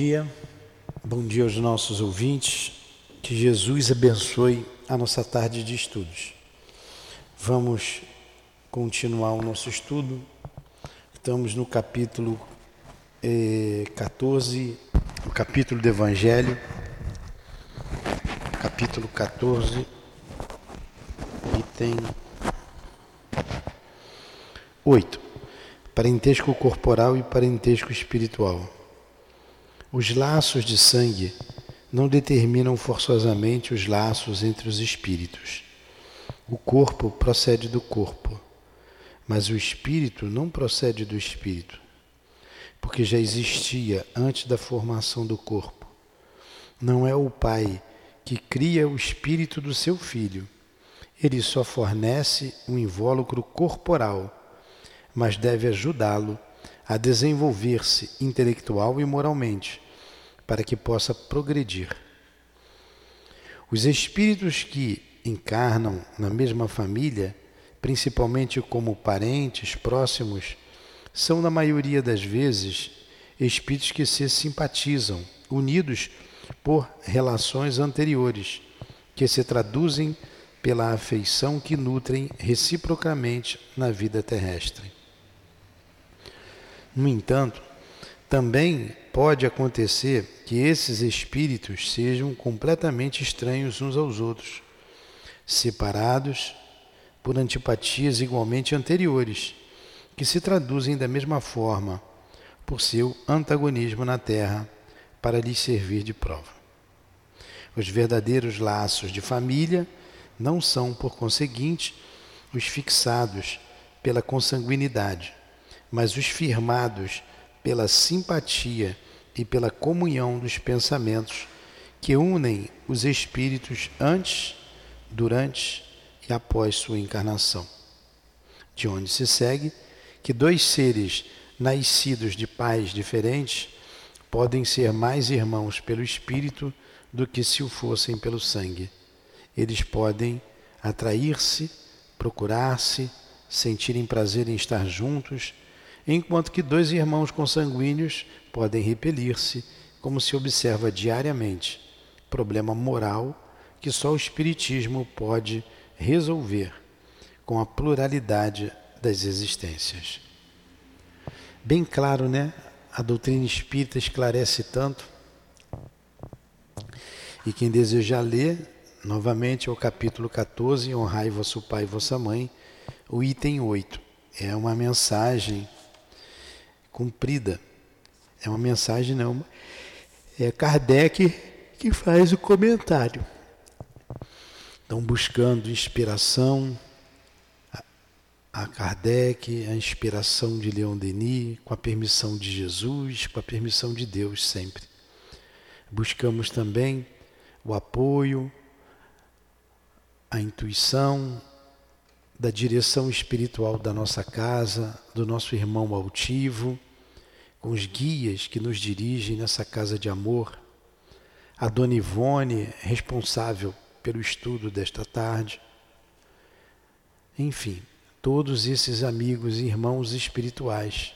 dia, bom dia aos nossos ouvintes. Que Jesus abençoe a nossa tarde de estudos. Vamos continuar o nosso estudo. Estamos no capítulo eh, 14, o capítulo do Evangelho, capítulo 14, item 8. Parentesco corporal e parentesco espiritual. Os laços de sangue não determinam forçosamente os laços entre os espíritos. O corpo procede do corpo, mas o espírito não procede do espírito, porque já existia antes da formação do corpo. Não é o pai que cria o espírito do seu filho. Ele só fornece um invólucro corporal, mas deve ajudá-lo a desenvolver-se intelectual e moralmente, para que possa progredir. Os espíritos que encarnam na mesma família, principalmente como parentes próximos, são, na maioria das vezes, espíritos que se simpatizam, unidos por relações anteriores, que se traduzem pela afeição que nutrem reciprocamente na vida terrestre. No entanto, também pode acontecer que esses espíritos sejam completamente estranhos uns aos outros, separados por antipatias igualmente anteriores, que se traduzem da mesma forma por seu antagonismo na Terra para lhes servir de prova. Os verdadeiros laços de família não são, por conseguinte, os fixados pela consanguinidade, mas os firmados pela simpatia e pela comunhão dos pensamentos que unem os espíritos antes, durante e após sua encarnação. De onde se segue que dois seres nascidos de pais diferentes podem ser mais irmãos pelo espírito do que se o fossem pelo sangue. Eles podem atrair-se, procurar-se, sentirem prazer em estar juntos enquanto que dois irmãos consanguíneos podem repelir-se, como se observa diariamente, problema moral que só o Espiritismo pode resolver com a pluralidade das existências. Bem claro, né? A doutrina espírita esclarece tanto. E quem desejar ler, novamente é o capítulo 14, Honrai vosso pai e vossa mãe, o item 8. É uma mensagem cumprida. É uma mensagem, não. É Kardec que faz o comentário. Então, buscando inspiração a Kardec, a inspiração de Leon Denis, com a permissão de Jesus, com a permissão de Deus sempre. Buscamos também o apoio, a intuição da direção espiritual da nossa casa, do nosso irmão altivo, com os guias que nos dirigem nessa casa de amor, a Dona Ivone, responsável pelo estudo desta tarde. Enfim, todos esses amigos e irmãos espirituais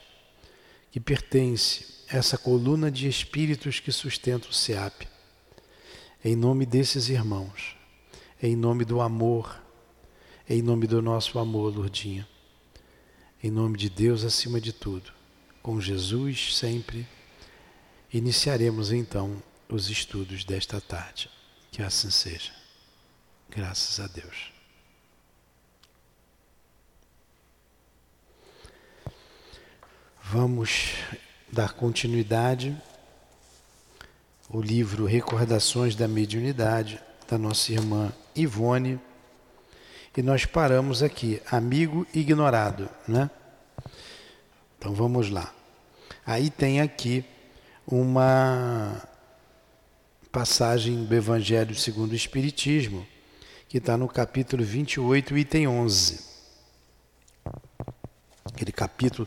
que pertencem a essa coluna de espíritos que sustenta o SEAP. Em nome desses irmãos, em nome do amor, em nome do nosso amor, Lourdinha. Em nome de Deus acima de tudo. Com Jesus sempre. Iniciaremos então os estudos desta tarde. Que assim seja. Graças a Deus. Vamos dar continuidade ao livro Recordações da Mediunidade da nossa irmã Ivone e nós paramos aqui, amigo ignorado, né? Então vamos lá. Aí tem aqui uma passagem do Evangelho segundo o Espiritismo, que está no capítulo 28, item 11. Aquele capítulo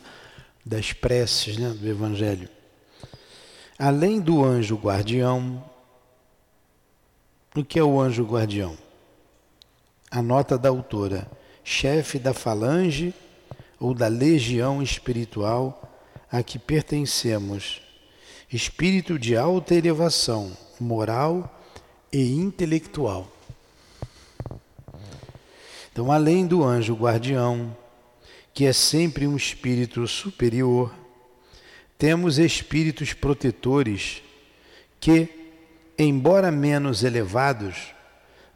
das preces né, do Evangelho. Além do anjo guardião, o que é o anjo guardião? A nota da autora, chefe da falange ou da legião espiritual a que pertencemos, espírito de alta elevação moral e intelectual. Então, além do anjo guardião, que é sempre um espírito superior, temos espíritos protetores que, embora menos elevados,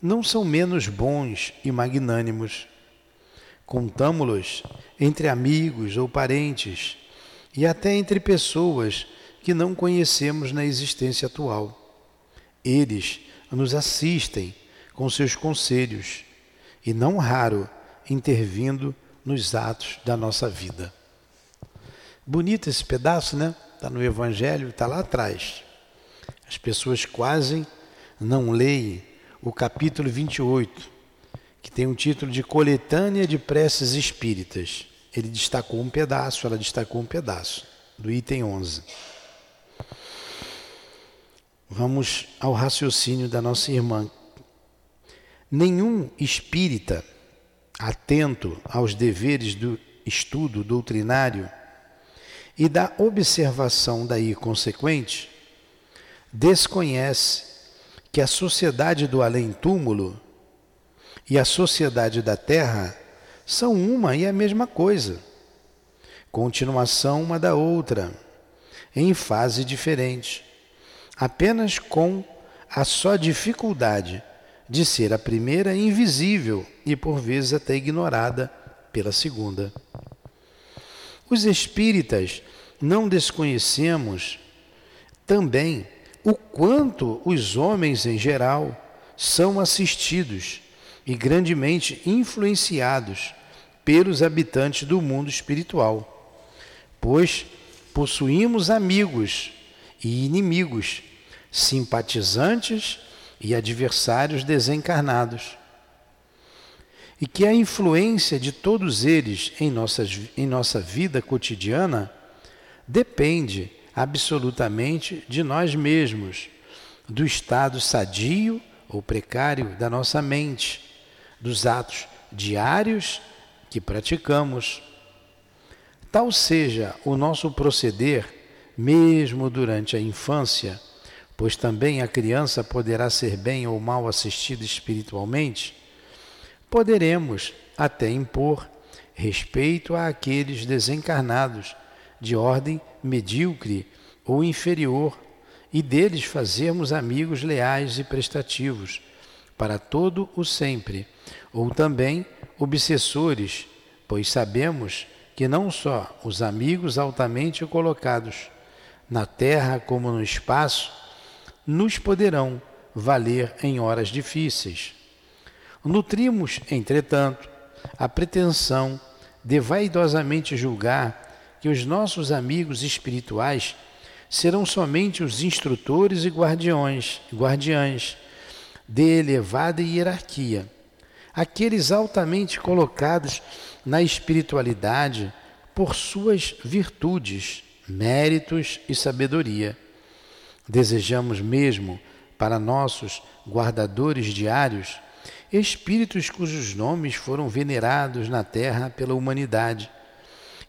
não são menos bons e magnânimos. Contamo-los entre amigos ou parentes e até entre pessoas que não conhecemos na existência atual. Eles nos assistem com seus conselhos e, não raro, intervindo nos atos da nossa vida. Bonito esse pedaço, né? Está no Evangelho, está lá atrás. As pessoas quase não leem o capítulo 28, que tem um título de Coletânea de Preces Espíritas. Ele destacou um pedaço, ela destacou um pedaço, do item 11. Vamos ao raciocínio da nossa irmã. Nenhum espírita atento aos deveres do estudo doutrinário e da observação daí consequente, desconhece que a sociedade do além-túmulo e a sociedade da terra são uma e a mesma coisa, continuação uma da outra, em fase diferente apenas com a só dificuldade de ser a primeira invisível e por vezes até ignorada pela segunda. Os espíritas não desconhecemos também o quanto os homens em geral são assistidos e grandemente influenciados pelos habitantes do mundo espiritual, pois possuímos amigos e inimigos simpatizantes e adversários desencarnados. E que a influência de todos eles em, nossas, em nossa vida cotidiana depende absolutamente de nós mesmos, do estado sadio ou precário da nossa mente, dos atos diários que praticamos. Tal seja o nosso proceder, mesmo durante a infância, pois também a criança poderá ser bem ou mal assistida espiritualmente, poderemos até impor respeito àqueles desencarnados de ordem medíocre ou inferior e deles fazermos amigos leais e prestativos para todo o sempre, ou também obsessores, pois sabemos que não só os amigos altamente colocados na terra como no espaço nos poderão valer em horas difíceis. Nutrimos, entretanto, a pretensão de vaidosamente julgar que os nossos amigos espirituais serão somente os instrutores e guardiões, guardiães de elevada hierarquia, aqueles altamente colocados na espiritualidade por suas virtudes, méritos e sabedoria Desejamos mesmo para nossos guardadores diários espíritos cujos nomes foram venerados na terra pela humanidade.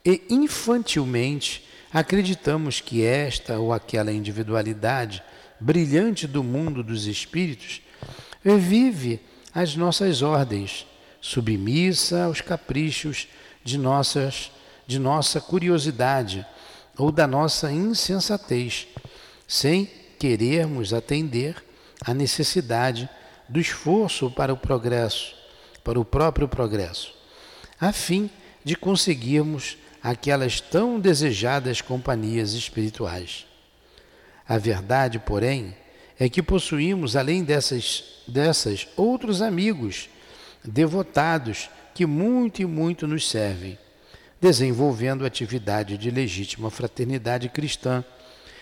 E infantilmente acreditamos que esta ou aquela individualidade brilhante do mundo dos espíritos vive às nossas ordens, submissa aos caprichos de, nossas, de nossa curiosidade ou da nossa insensatez sem querermos atender à necessidade do esforço para o progresso, para o próprio progresso, a fim de conseguirmos aquelas tão desejadas companhias espirituais. A verdade, porém, é que possuímos, além dessas, dessas outros amigos devotados que muito e muito nos servem, desenvolvendo atividade de legítima fraternidade cristã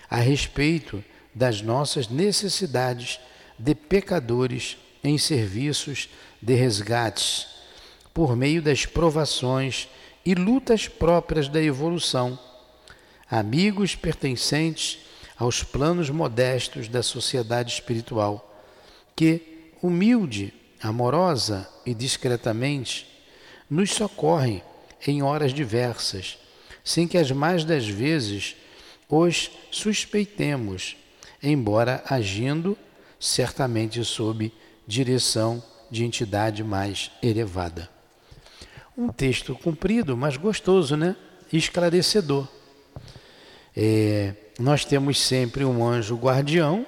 a respeito das nossas necessidades de pecadores em serviços de resgates, por meio das provações e lutas próprias da evolução, amigos pertencentes aos planos modestos da sociedade espiritual, que, humilde, amorosa e discretamente, nos socorrem em horas diversas, sem que as mais das vezes os suspeitemos, embora agindo certamente sob direção de entidade mais elevada. Um texto comprido, mas gostoso, né? Esclarecedor. É, nós temos sempre um anjo guardião,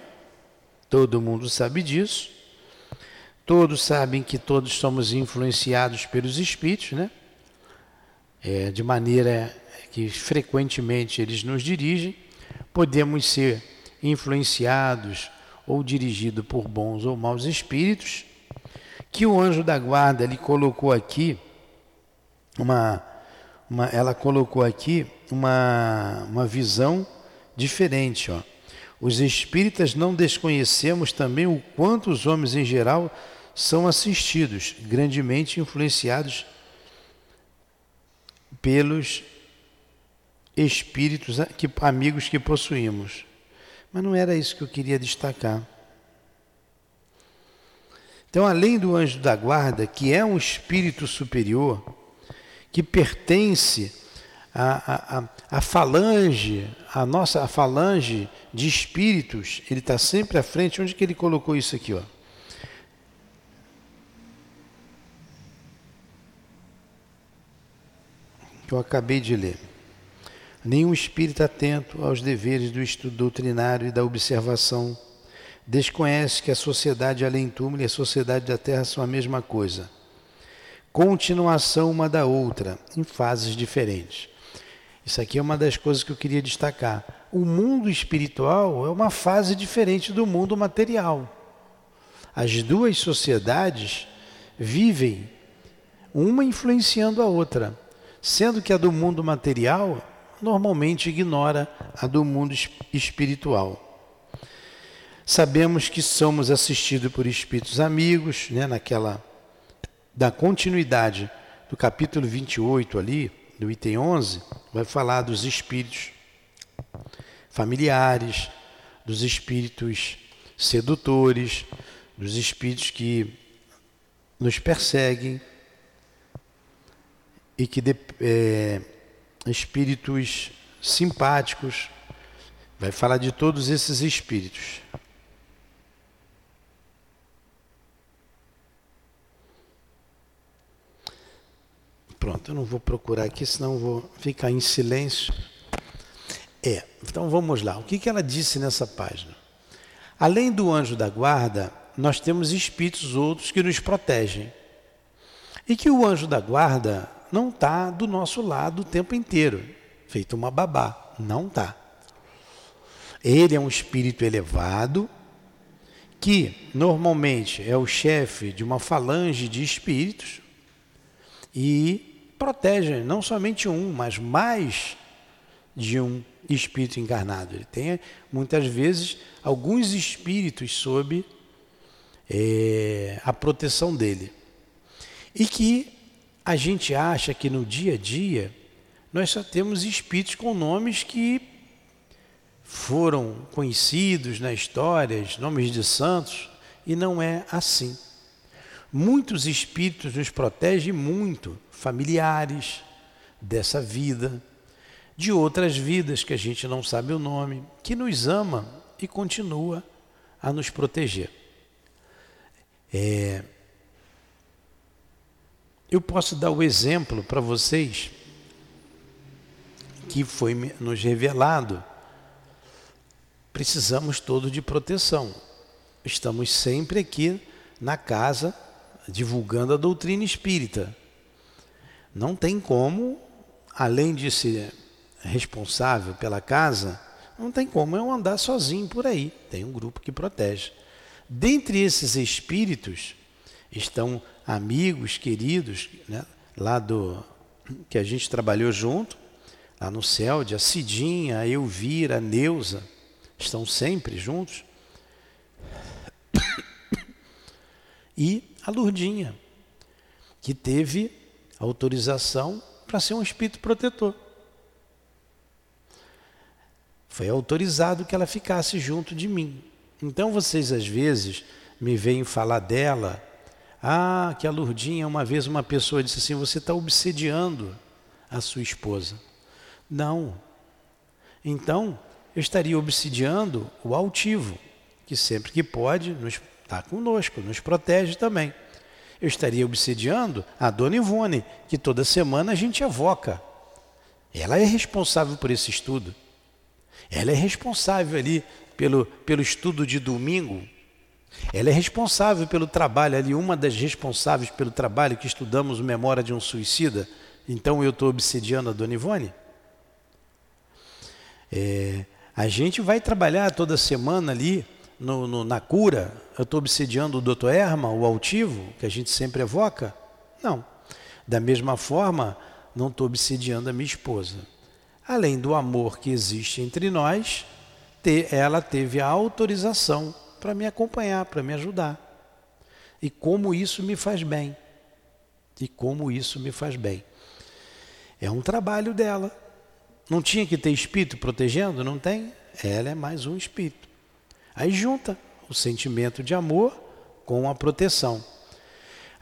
todo mundo sabe disso. Todos sabem que todos somos influenciados pelos espíritos, né? É, de maneira que frequentemente eles nos dirigem. Podemos ser influenciados ou dirigidos por bons ou maus espíritos. Que o anjo da guarda ele colocou aqui uma, uma ela colocou aqui uma, uma visão diferente, ó. Os espíritas não desconhecemos também o quanto os homens em geral são assistidos, grandemente influenciados pelos espíritos que, amigos que possuímos. Mas não era isso que eu queria destacar. Então, além do anjo da guarda, que é um espírito superior, que pertence à, à, à falange, a nossa falange de espíritos, ele está sempre à frente. Onde que ele colocou isso aqui? Ó? Eu acabei de ler. Nenhum espírito atento aos deveres do estudo doutrinário e da observação desconhece que a sociedade além túmulo e a sociedade da terra são a mesma coisa. Continuação uma da outra, em fases diferentes. Isso aqui é uma das coisas que eu queria destacar. O mundo espiritual é uma fase diferente do mundo material. As duas sociedades vivem uma influenciando a outra, sendo que a do mundo material normalmente ignora a do mundo espiritual. Sabemos que somos assistidos por espíritos amigos, né, naquela da continuidade do capítulo 28 ali, do item 11, vai falar dos espíritos familiares, dos espíritos sedutores, dos espíritos que nos perseguem e que é, espíritos simpáticos, vai falar de todos esses espíritos. Pronto, eu não vou procurar aqui, senão vou ficar em silêncio. É, então vamos lá. O que, que ela disse nessa página? Além do anjo da guarda, nós temos espíritos outros que nos protegem. E que o anjo da guarda não está do nosso lado o tempo inteiro, feito uma babá. Não está. Ele é um espírito elevado, que normalmente é o chefe de uma falange de espíritos, e protege não somente um, mas mais de um espírito encarnado. Ele tem muitas vezes alguns espíritos sob é, a proteção dele. E que a gente acha que no dia a dia nós só temos espíritos com nomes que foram conhecidos na história, nomes de santos, e não é assim. Muitos espíritos nos protegem muito, familiares dessa vida, de outras vidas que a gente não sabe o nome, que nos ama e continua a nos proteger. É, eu posso dar o exemplo para vocês que foi nos revelado. Precisamos todos de proteção. Estamos sempre aqui na casa divulgando a doutrina espírita. Não tem como, além de ser responsável pela casa, não tem como eu andar sozinho por aí. Tem um grupo que protege. Dentre esses espíritos estão amigos, queridos, né, lá do que a gente trabalhou junto, lá no céu, a Cidinha, a Elvira, a Neuza, estão sempre juntos. E a Lurdinha, que teve autorização para ser um espírito protetor. Foi autorizado que ela ficasse junto de mim. Então vocês às vezes me veem falar dela. Ah, que a Lurdinha, uma vez uma pessoa disse assim: você está obsediando a sua esposa. Não. Então, eu estaria obsidiando o altivo, que sempre que pode está conosco, nos protege também. Eu estaria obsediando a dona Ivone, que toda semana a gente evoca. Ela é responsável por esse estudo. Ela é responsável ali pelo, pelo estudo de domingo. Ela é responsável pelo trabalho ali, uma das responsáveis pelo trabalho que estudamos Memória de um Suicida. Então eu estou obsediando a dona Ivone? É, a gente vai trabalhar toda semana ali no, no, na cura, eu estou obsediando o Dr. Erma, o altivo, que a gente sempre evoca? Não. Da mesma forma, não estou obsediando a minha esposa. Além do amor que existe entre nós, ela teve a autorização para me acompanhar, para me ajudar. E como isso me faz bem. E como isso me faz bem. É um trabalho dela. Não tinha que ter espírito protegendo? Não tem? Ela é mais um espírito. Aí junta o sentimento de amor com a proteção.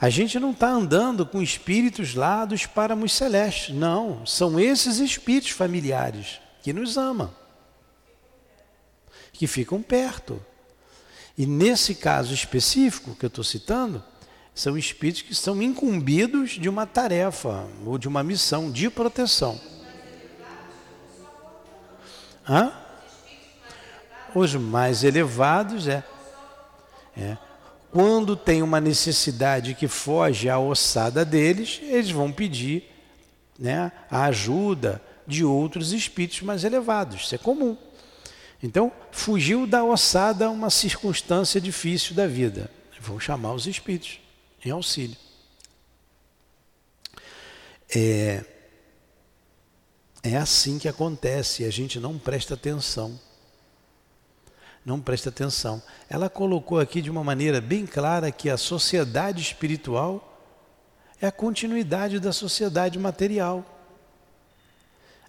A gente não está andando com espíritos lá dos páramos celestes. Não, são esses espíritos familiares que nos amam, que ficam perto. E nesse caso específico que eu estou citando, são espíritos que são incumbidos de uma tarefa ou de uma missão de proteção. Hã? Os mais elevados é, é. Quando tem uma necessidade que foge à ossada deles, eles vão pedir né, a ajuda de outros espíritos mais elevados. Isso é comum. Então, fugiu da ossada uma circunstância difícil da vida. Vão chamar os espíritos em auxílio. É, é assim que acontece, a gente não presta atenção não presta atenção. Ela colocou aqui de uma maneira bem clara que a sociedade espiritual é a continuidade da sociedade material.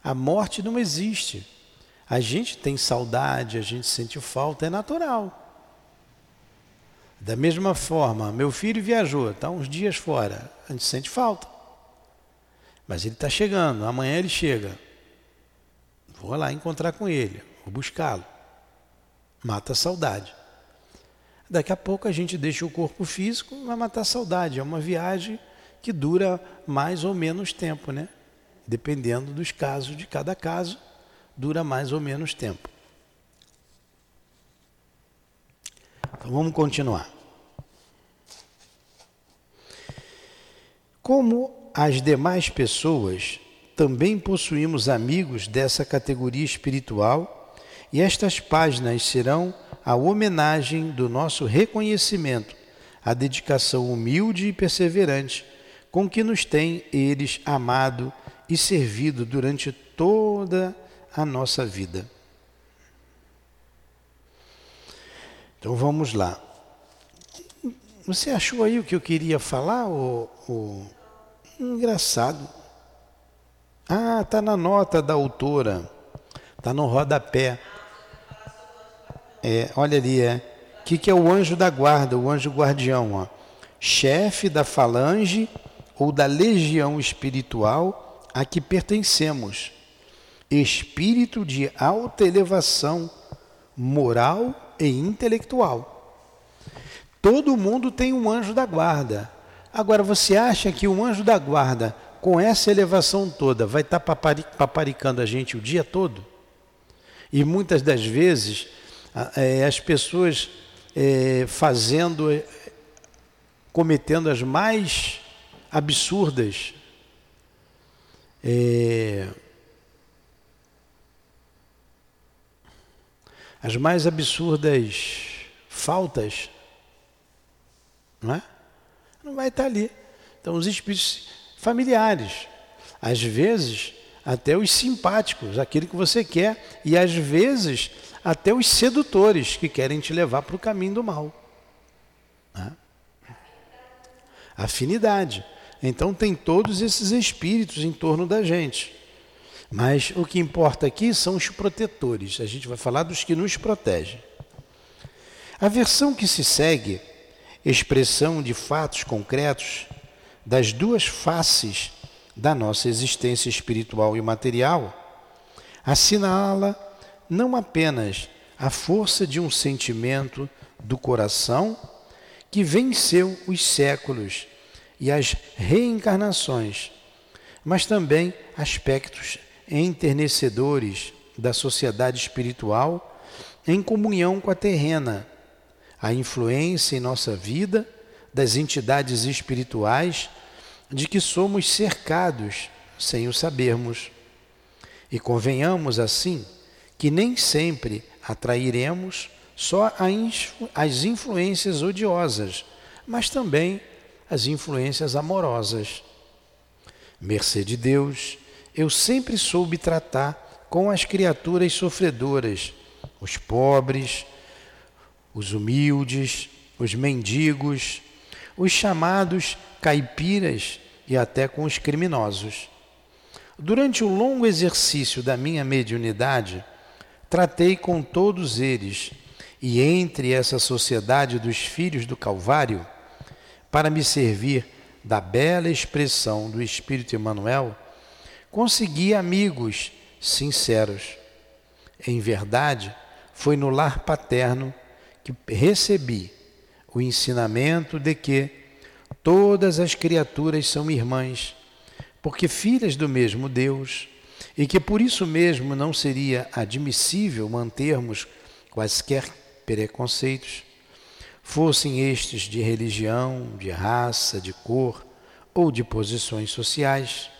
A morte não existe. A gente tem saudade, a gente sente falta, é natural. Da mesma forma, meu filho viajou, está uns dias fora, a gente sente falta. Mas ele está chegando, amanhã ele chega. Vou lá encontrar com ele, vou buscá-lo mata a saudade. Daqui a pouco a gente deixa o corpo físico, vai matar a saudade. É uma viagem que dura mais ou menos tempo, né? Dependendo dos casos de cada caso, dura mais ou menos tempo. Então vamos continuar. Como as demais pessoas, também possuímos amigos dessa categoria espiritual e estas páginas serão a homenagem do nosso reconhecimento, a dedicação humilde e perseverante com que nos têm eles amado e servido durante toda a nossa vida. Então vamos lá. Você achou aí o que eu queria falar? O, o... Engraçado. Ah, está na nota da autora. Está no rodapé. É, olha ali, é. O que, que é o anjo da guarda, o anjo guardião? Ó? Chefe da falange ou da legião espiritual a que pertencemos. Espírito de alta elevação moral e intelectual. Todo mundo tem um anjo da guarda. Agora, você acha que um anjo da guarda, com essa elevação toda, vai estar paparicando a gente o dia todo? E muitas das vezes as pessoas é, fazendo, é, cometendo as mais absurdas é, as mais absurdas faltas, não é? Não vai estar ali. Então, os espíritos familiares, às vezes, até os simpáticos, aquele que você quer, e às vezes até os sedutores que querem te levar para o caminho do mal. Né? Afinidade. Então tem todos esses espíritos em torno da gente. Mas o que importa aqui são os protetores. A gente vai falar dos que nos protegem. A versão que se segue, expressão de fatos concretos das duas faces da nossa existência espiritual e material, assinala não apenas a força de um sentimento do coração que venceu os séculos e as reencarnações, mas também aspectos enternecedores da sociedade espiritual em comunhão com a terrena, a influência em nossa vida das entidades espirituais de que somos cercados sem o sabermos. E convenhamos assim que nem sempre atrairemos só as influências odiosas, mas também as influências amorosas. Mercê de Deus, eu sempre soube tratar com as criaturas sofredoras, os pobres, os humildes, os mendigos, os chamados caipiras e até com os criminosos. Durante o longo exercício da minha mediunidade, tratei com todos eles, e entre essa sociedade dos filhos do Calvário, para me servir da bela expressão do Espírito Emmanuel, consegui amigos sinceros. Em verdade, foi no lar paterno que recebi o ensinamento de que todas as criaturas são irmãs, porque filhas do mesmo Deus, e que por isso mesmo não seria admissível mantermos quaisquer preconceitos, fossem estes de religião, de raça, de cor ou de posições sociais.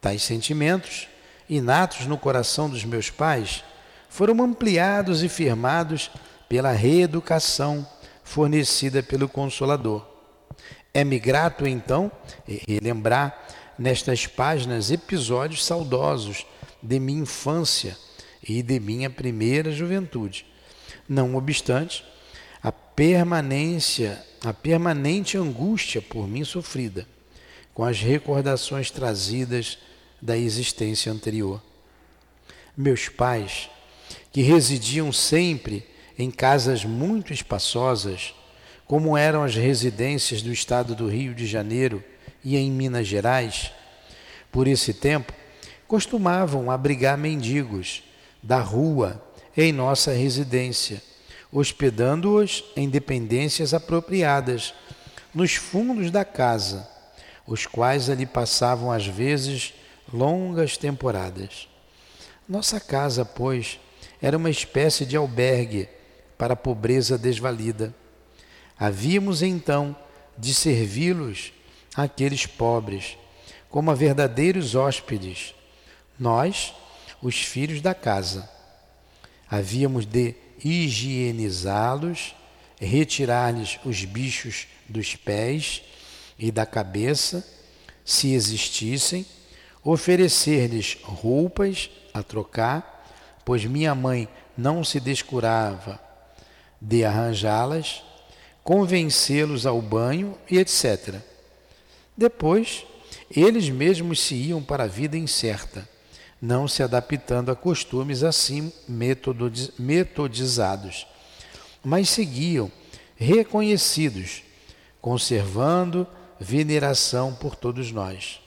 Tais sentimentos, inatos no coração dos meus pais, foram ampliados e firmados pela reeducação fornecida pelo Consolador. É-me grato, então, relembrar nestas páginas episódios saudosos de minha infância e de minha primeira juventude. Não obstante, a permanência, a permanente angústia por mim sofrida, com as recordações trazidas da existência anterior. Meus pais, que residiam sempre em casas muito espaçosas, como eram as residências do estado do Rio de Janeiro e em Minas Gerais, por esse tempo, costumavam abrigar mendigos da rua em nossa residência, hospedando-os em dependências apropriadas, nos fundos da casa, os quais ali passavam às vezes longas temporadas. Nossa casa, pois, era uma espécie de albergue para a pobreza desvalida. Havíamos então de servi-los àqueles pobres, como a verdadeiros hóspedes, nós, os filhos da casa. Havíamos de higienizá-los, retirar-lhes os bichos dos pés e da cabeça, se existissem, oferecer-lhes roupas a trocar, pois minha mãe não se descurava de arranjá-las, convencê-los ao banho e etc. Depois, eles mesmos se iam para a vida incerta, não se adaptando a costumes assim metodizados, mas seguiam reconhecidos, conservando veneração por todos nós.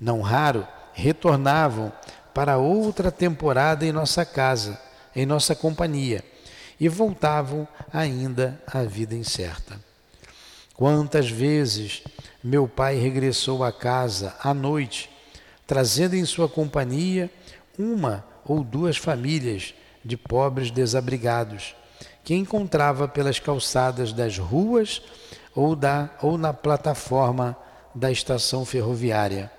Não raro retornavam para outra temporada em nossa casa, em nossa companhia, e voltavam ainda à vida incerta. Quantas vezes meu pai regressou à casa à noite, trazendo em sua companhia uma ou duas famílias de pobres desabrigados, que encontrava pelas calçadas das ruas ou, da, ou na plataforma da estação ferroviária,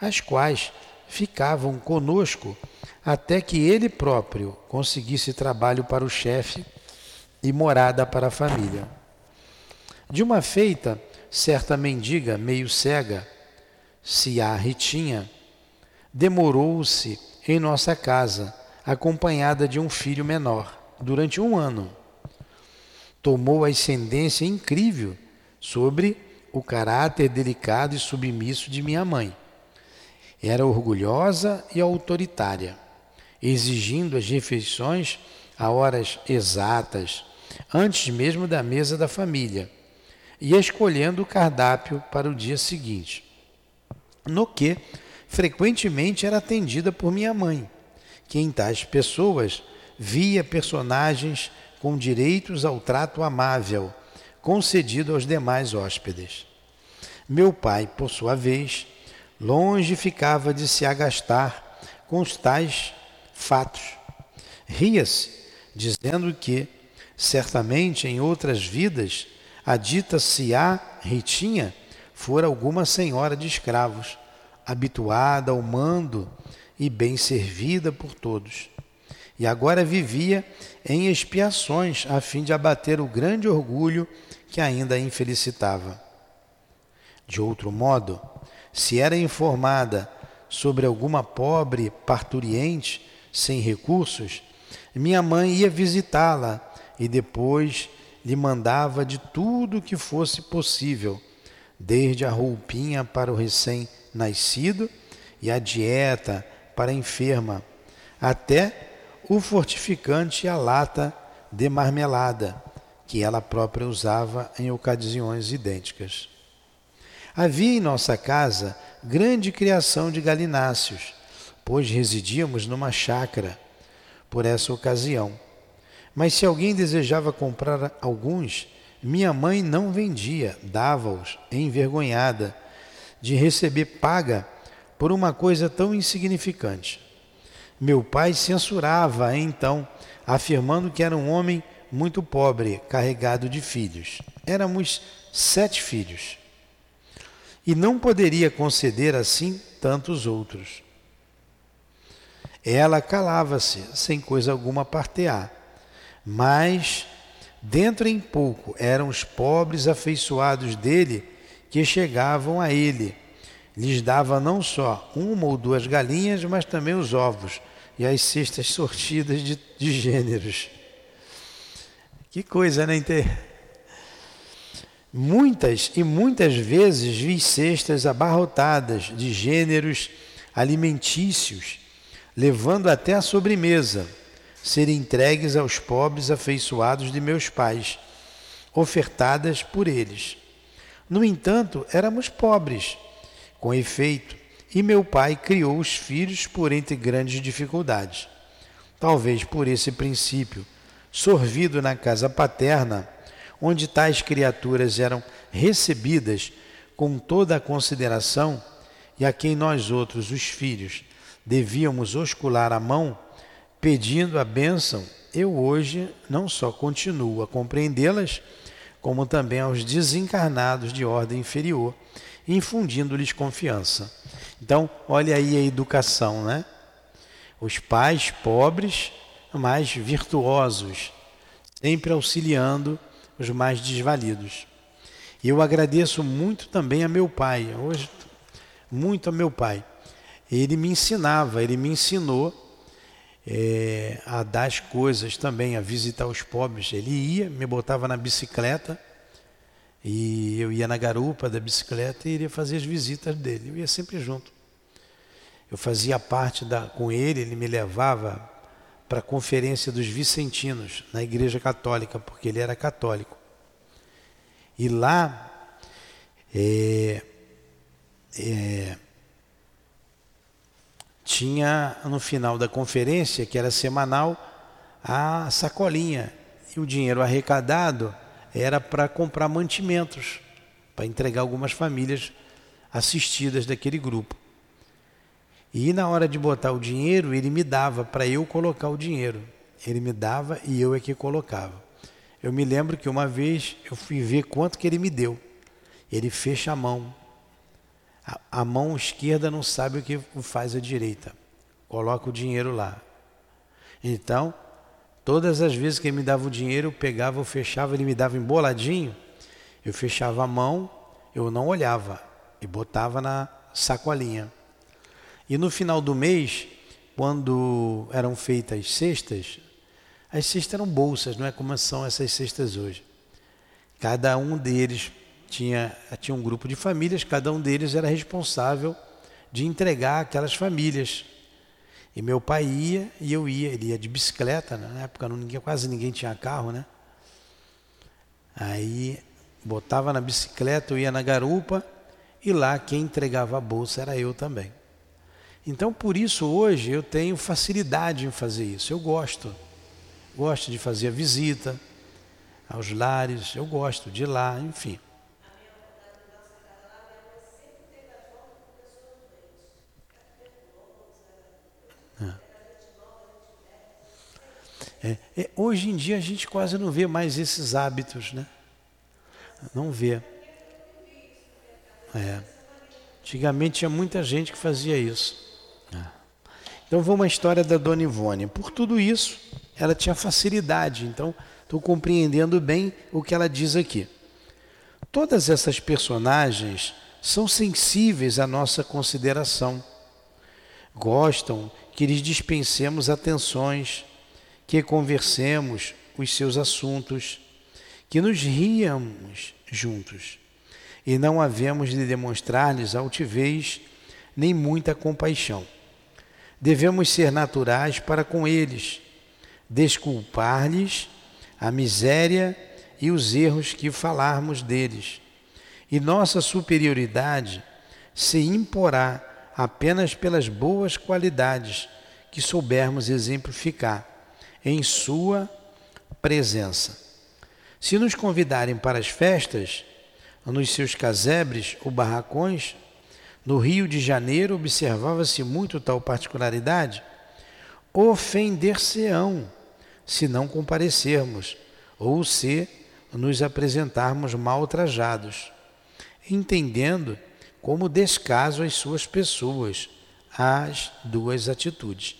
as quais ficavam conosco até que ele próprio conseguisse trabalho para o chefe e morada para a família. De uma feita, certa mendiga meio cega, se a Ritinha, demorou-se em nossa casa, acompanhada de um filho menor, durante um ano. Tomou ascendência incrível sobre o caráter delicado e submisso de minha mãe. Era orgulhosa e autoritária exigindo as refeições a horas exatas, antes mesmo da mesa da família, e escolhendo o cardápio para o dia seguinte. No que frequentemente era atendida por minha mãe, que em tais pessoas via personagens com direitos ao trato amável concedido aos demais hóspedes. Meu pai, por sua vez, longe ficava de se agastar com os tais fatos. Ria-se, dizendo que, certamente em outras vidas, a dita Siá Ritinha fora alguma senhora de escravos, habituada ao mando e bem servida por todos. E agora vivia em expiações a fim de abater o grande orgulho que ainda a infelicitava. De outro modo, se era informada sobre alguma pobre parturiente sem recursos, minha mãe ia visitá-la e depois lhe mandava de tudo que fosse possível, desde a roupinha para o recém-nascido e a dieta para a enferma, até o fortificante e a lata de marmelada, que ela própria usava em ocasiões idênticas. Havia em nossa casa grande criação de galináceos, pois residíamos numa chácara por essa ocasião. Mas se alguém desejava comprar alguns, minha mãe não vendia, dava-os, envergonhada, de receber paga por uma coisa tão insignificante. Meu pai censurava então, afirmando que era um homem muito pobre, carregado de filhos. Éramos sete filhos. E não poderia conceder assim tantos outros. Ela calava-se, sem coisa alguma partear. Mas, dentro em pouco, eram os pobres afeiçoados dele que chegavam a ele. Lhes dava não só uma ou duas galinhas, mas também os ovos e as cestas sortidas de, de gêneros. Que coisa, né? Muitas e muitas vezes vi cestas abarrotadas de gêneros alimentícios, levando até a sobremesa, ser entregues aos pobres afeiçoados de meus pais, ofertadas por eles. No entanto, éramos pobres. Com efeito, e meu pai criou os filhos por entre grandes dificuldades. Talvez por esse princípio, sorvido na casa paterna, onde tais criaturas eram recebidas com toda a consideração e a quem nós outros, os filhos, devíamos oscular a mão, pedindo a bênção, eu hoje não só continuo a compreendê-las, como também aos desencarnados de ordem inferior, infundindo-lhes confiança. Então, olha aí a educação, né? Os pais pobres, mas virtuosos, sempre auxiliando os mais desvalidos. E eu agradeço muito também a meu pai, hoje, muito a meu pai. Ele me ensinava, ele me ensinou é, a dar as coisas também, a visitar os pobres. Ele ia, me botava na bicicleta e eu ia na garupa da bicicleta e iria fazer as visitas dele. Eu ia sempre junto. Eu fazia parte da, com ele, ele me levava para a conferência dos Vicentinos na Igreja Católica, porque ele era católico. E lá é, é, tinha no final da conferência, que era semanal, a sacolinha. E o dinheiro arrecadado era para comprar mantimentos, para entregar algumas famílias assistidas daquele grupo. E na hora de botar o dinheiro, ele me dava para eu colocar o dinheiro. Ele me dava e eu é que colocava. Eu me lembro que uma vez eu fui ver quanto que ele me deu. Ele fecha a mão. A, a mão esquerda não sabe o que faz a direita. Coloca o dinheiro lá. Então, Todas as vezes que ele me dava o dinheiro, eu pegava, eu fechava, ele me dava emboladinho, eu fechava a mão, eu não olhava e botava na sacolinha. E no final do mês, quando eram feitas as cestas, as cestas eram bolsas, não é como são essas cestas hoje. Cada um deles tinha, tinha um grupo de famílias, cada um deles era responsável de entregar aquelas famílias e meu pai ia e eu ia, ele ia de bicicleta, né? na época não, ninguém, quase ninguém tinha carro, né? Aí botava na bicicleta, eu ia na garupa e lá quem entregava a bolsa era eu também. Então, por isso, hoje eu tenho facilidade em fazer isso. Eu gosto. Gosto de fazer a visita aos lares, eu gosto de ir lá, enfim. É, é, hoje em dia a gente quase não vê mais esses hábitos, né? Não vê. É. Antigamente tinha muita gente que fazia isso. É. Então vamos à história da Dona Ivone. Por tudo isso, ela tinha facilidade. Então, estou compreendendo bem o que ela diz aqui. Todas essas personagens são sensíveis à nossa consideração. Gostam que lhes dispensemos atenções, que conversemos os seus assuntos, que nos riamos juntos e não havemos de demonstrar-lhes altivez nem muita compaixão. Devemos ser naturais para com eles, desculpar-lhes a miséria e os erros que falarmos deles. E nossa superioridade se imporá apenas pelas boas qualidades que soubermos exemplificar em Sua presença. Se nos convidarem para as festas, nos seus casebres ou barracões, no Rio de Janeiro observava-se muito tal particularidade, ofender-se-ão se não comparecermos, ou se nos apresentarmos mal trajados, entendendo como descaso as suas pessoas, as duas atitudes.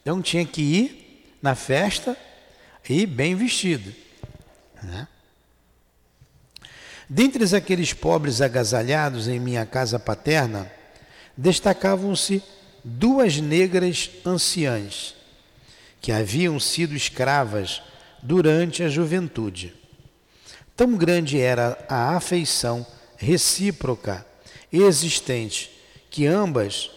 Então tinha que ir na festa e bem vestido. Né? Dentre aqueles pobres agasalhados em minha casa paterna, destacavam-se duas negras anciãs, que haviam sido escravas durante a juventude. Tão grande era a afeição recíproca existente que ambas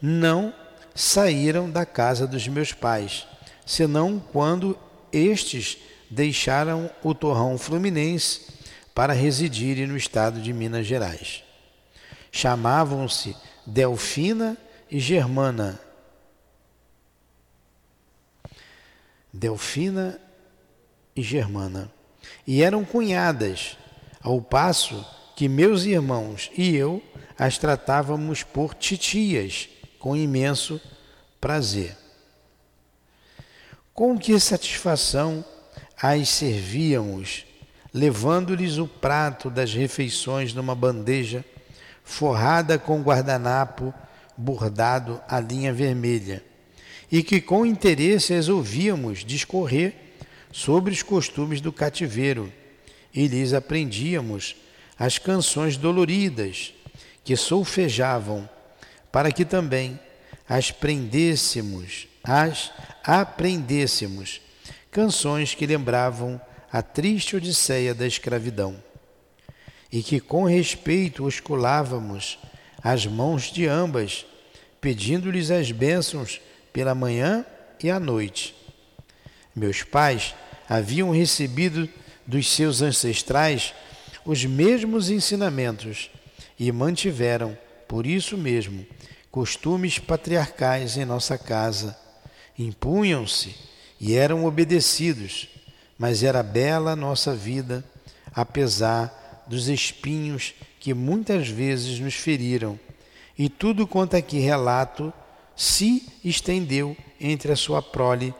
não saíram da casa dos meus pais senão quando estes deixaram o torrão fluminense para residirem no estado de Minas Gerais. Chamavam-se Delfina e Germana. Delfina e Germana. E eram cunhadas, ao passo que meus irmãos e eu as tratávamos por titias, com imenso prazer. Com que satisfação as servíamos, levando-lhes o prato das refeições numa bandeja forrada com guardanapo bordado à linha vermelha, e que com interesse as ouvíamos discorrer sobre os costumes do cativeiro, e lhes aprendíamos as canções doloridas que solfejavam, para que também as prendêssemos as aprendêssemos canções que lembravam a triste odisseia da escravidão e que com respeito osculávamos as mãos de ambas, pedindo-lhes as bênçãos pela manhã e à noite. Meus pais haviam recebido dos seus ancestrais os mesmos ensinamentos e mantiveram, por isso mesmo, costumes patriarcais em nossa casa impunham-se e eram obedecidos, mas era bela a nossa vida, apesar dos espinhos que muitas vezes nos feriram, e tudo quanto aqui relato se estendeu entre a sua prole,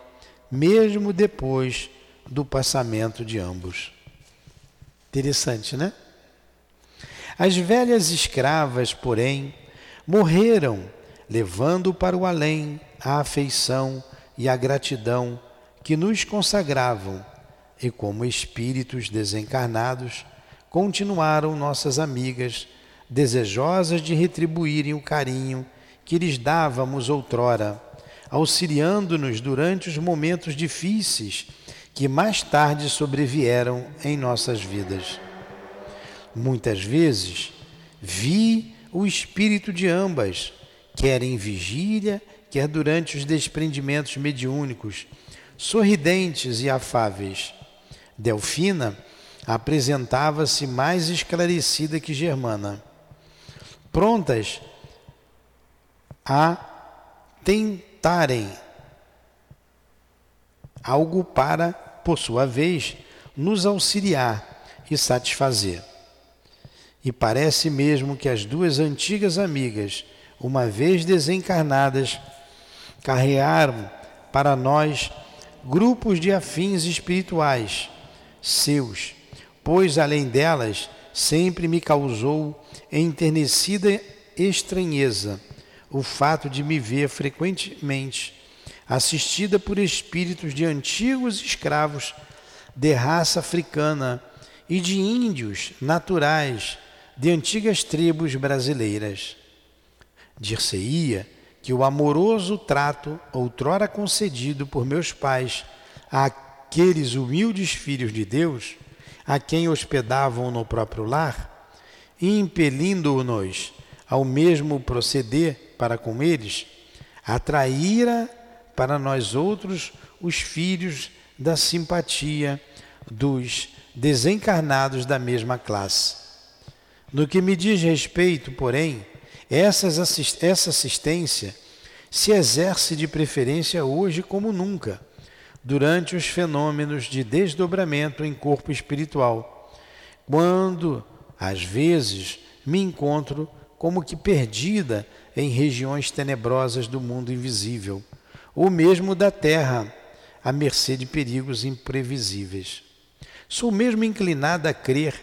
mesmo depois do passamento de ambos. Interessante, né? As velhas escravas, porém, morreram, levando para o além a afeição e a gratidão que nos consagravam, e como espíritos desencarnados, continuaram nossas amigas, desejosas de retribuírem o carinho que lhes dávamos outrora, auxiliando-nos durante os momentos difíceis que mais tarde sobrevieram em nossas vidas. Muitas vezes vi o espírito de ambas, quer em vigília, quer durante os desprendimentos mediúnicos, sorridentes e afáveis. Delfina apresentava-se mais esclarecida que Germana, prontas a tentarem algo para, por sua vez, nos auxiliar e satisfazer. E parece mesmo que as duas antigas amigas, uma vez desencarnadas, carrearam para nós grupos de afins espirituais seus, pois além delas sempre me causou enternecida estranheza o fato de me ver frequentemente assistida por espíritos de antigos escravos de raça africana e de índios naturais de antigas tribos brasileiras. Dir-se-ia que o amoroso trato outrora concedido por meus pais àqueles humildes filhos de Deus, a quem hospedavam no próprio lar, impelindo-nos ao mesmo proceder para com eles, atraíra para nós outros os filhos da simpatia dos desencarnados da mesma classe. No que me diz respeito, porém, essa assistência se exerce de preferência hoje como nunca, durante os fenômenos de desdobramento em corpo espiritual, quando, às vezes, me encontro como que perdida em regiões tenebrosas do mundo invisível, ou mesmo da terra, à mercê de perigos imprevisíveis. Sou mesmo inclinada a crer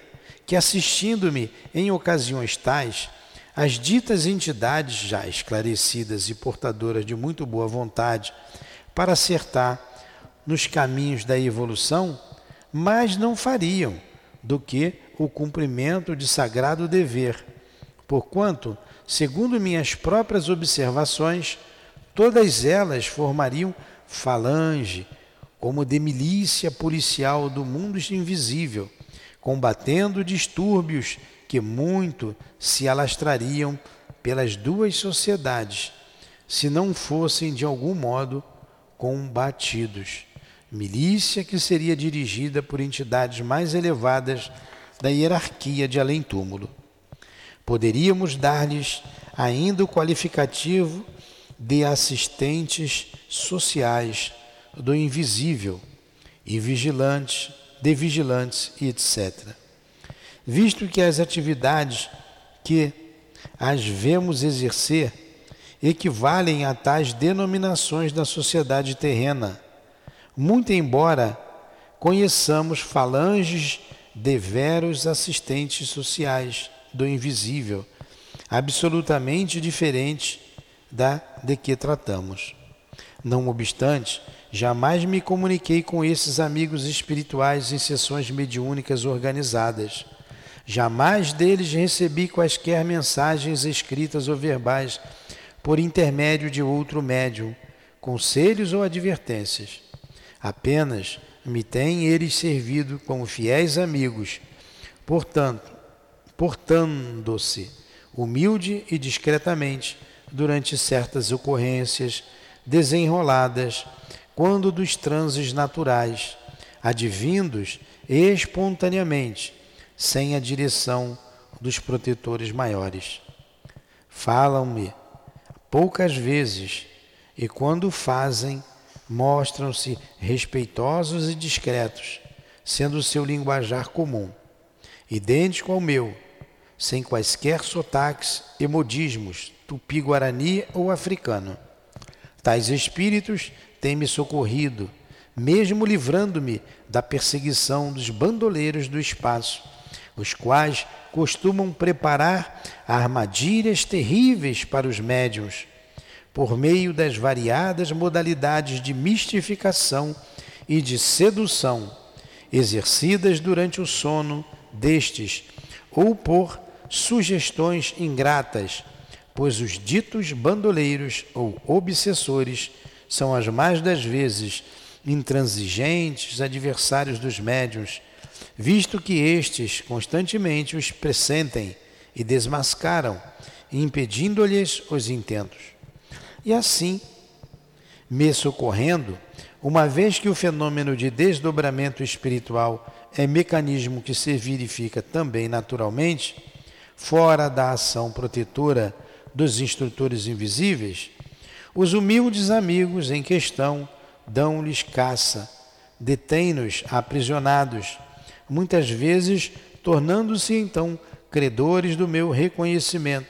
que, assistindo-me em ocasiões tais, as ditas entidades já esclarecidas e portadoras de muito boa vontade para acertar nos caminhos da evolução, mais não fariam do que o cumprimento de sagrado dever. Porquanto, segundo minhas próprias observações, todas elas formariam falange, como de milícia policial do mundo invisível, combatendo distúrbios que muito se alastrariam pelas duas sociedades, se não fossem de algum modo combatidos. Milícia que seria dirigida por entidades mais elevadas da hierarquia de além-túmulo. Poderíamos dar-lhes ainda o qualificativo de assistentes sociais do invisível e vigilantes, de vigilantes e etc. Visto que as atividades que as vemos exercer equivalem a tais denominações da sociedade terrena, muito embora conheçamos falanges de veros assistentes sociais do invisível, absolutamente diferente da de que tratamos. Não obstante, jamais me comuniquei com esses amigos espirituais em sessões mediúnicas organizadas. Jamais deles recebi quaisquer mensagens escritas ou verbais por intermédio de outro médium, conselhos ou advertências. Apenas me têm eles servido como fiéis amigos. Portanto, portando-se humilde e discretamente durante certas ocorrências desenroladas, quando dos transes naturais, advindos espontaneamente, sem a direção dos protetores maiores. Falam-me poucas vezes e, quando fazem, mostram-se respeitosos e discretos, sendo o seu linguajar comum, idêntico ao meu sem quaisquer sotaques e modismos, tupi-guarani ou africano. Tais espíritos têm me socorrido, mesmo livrando-me da perseguição dos bandoleiros do espaço, os quais costumam preparar armadilhas terríveis para os médiuns, por meio das variadas modalidades de mistificação e de sedução exercidas durante o sono destes, ou por sugestões ingratas, pois os ditos bandoleiros ou obsessores são as mais das vezes intransigentes adversários dos médiuns, visto que estes constantemente os pressentem e desmascaram, impedindo-lhes os intentos. E assim, me socorrendo, uma vez que o fenômeno de desdobramento espiritual é mecanismo que se verifica também naturalmente, fora da ação protetora dos instrutores invisíveis, Os humildes amigos em questão dão-lhes caça, detêm-nos aprisionados, muitas vezes tornando-se então credores do meu reconhecimento,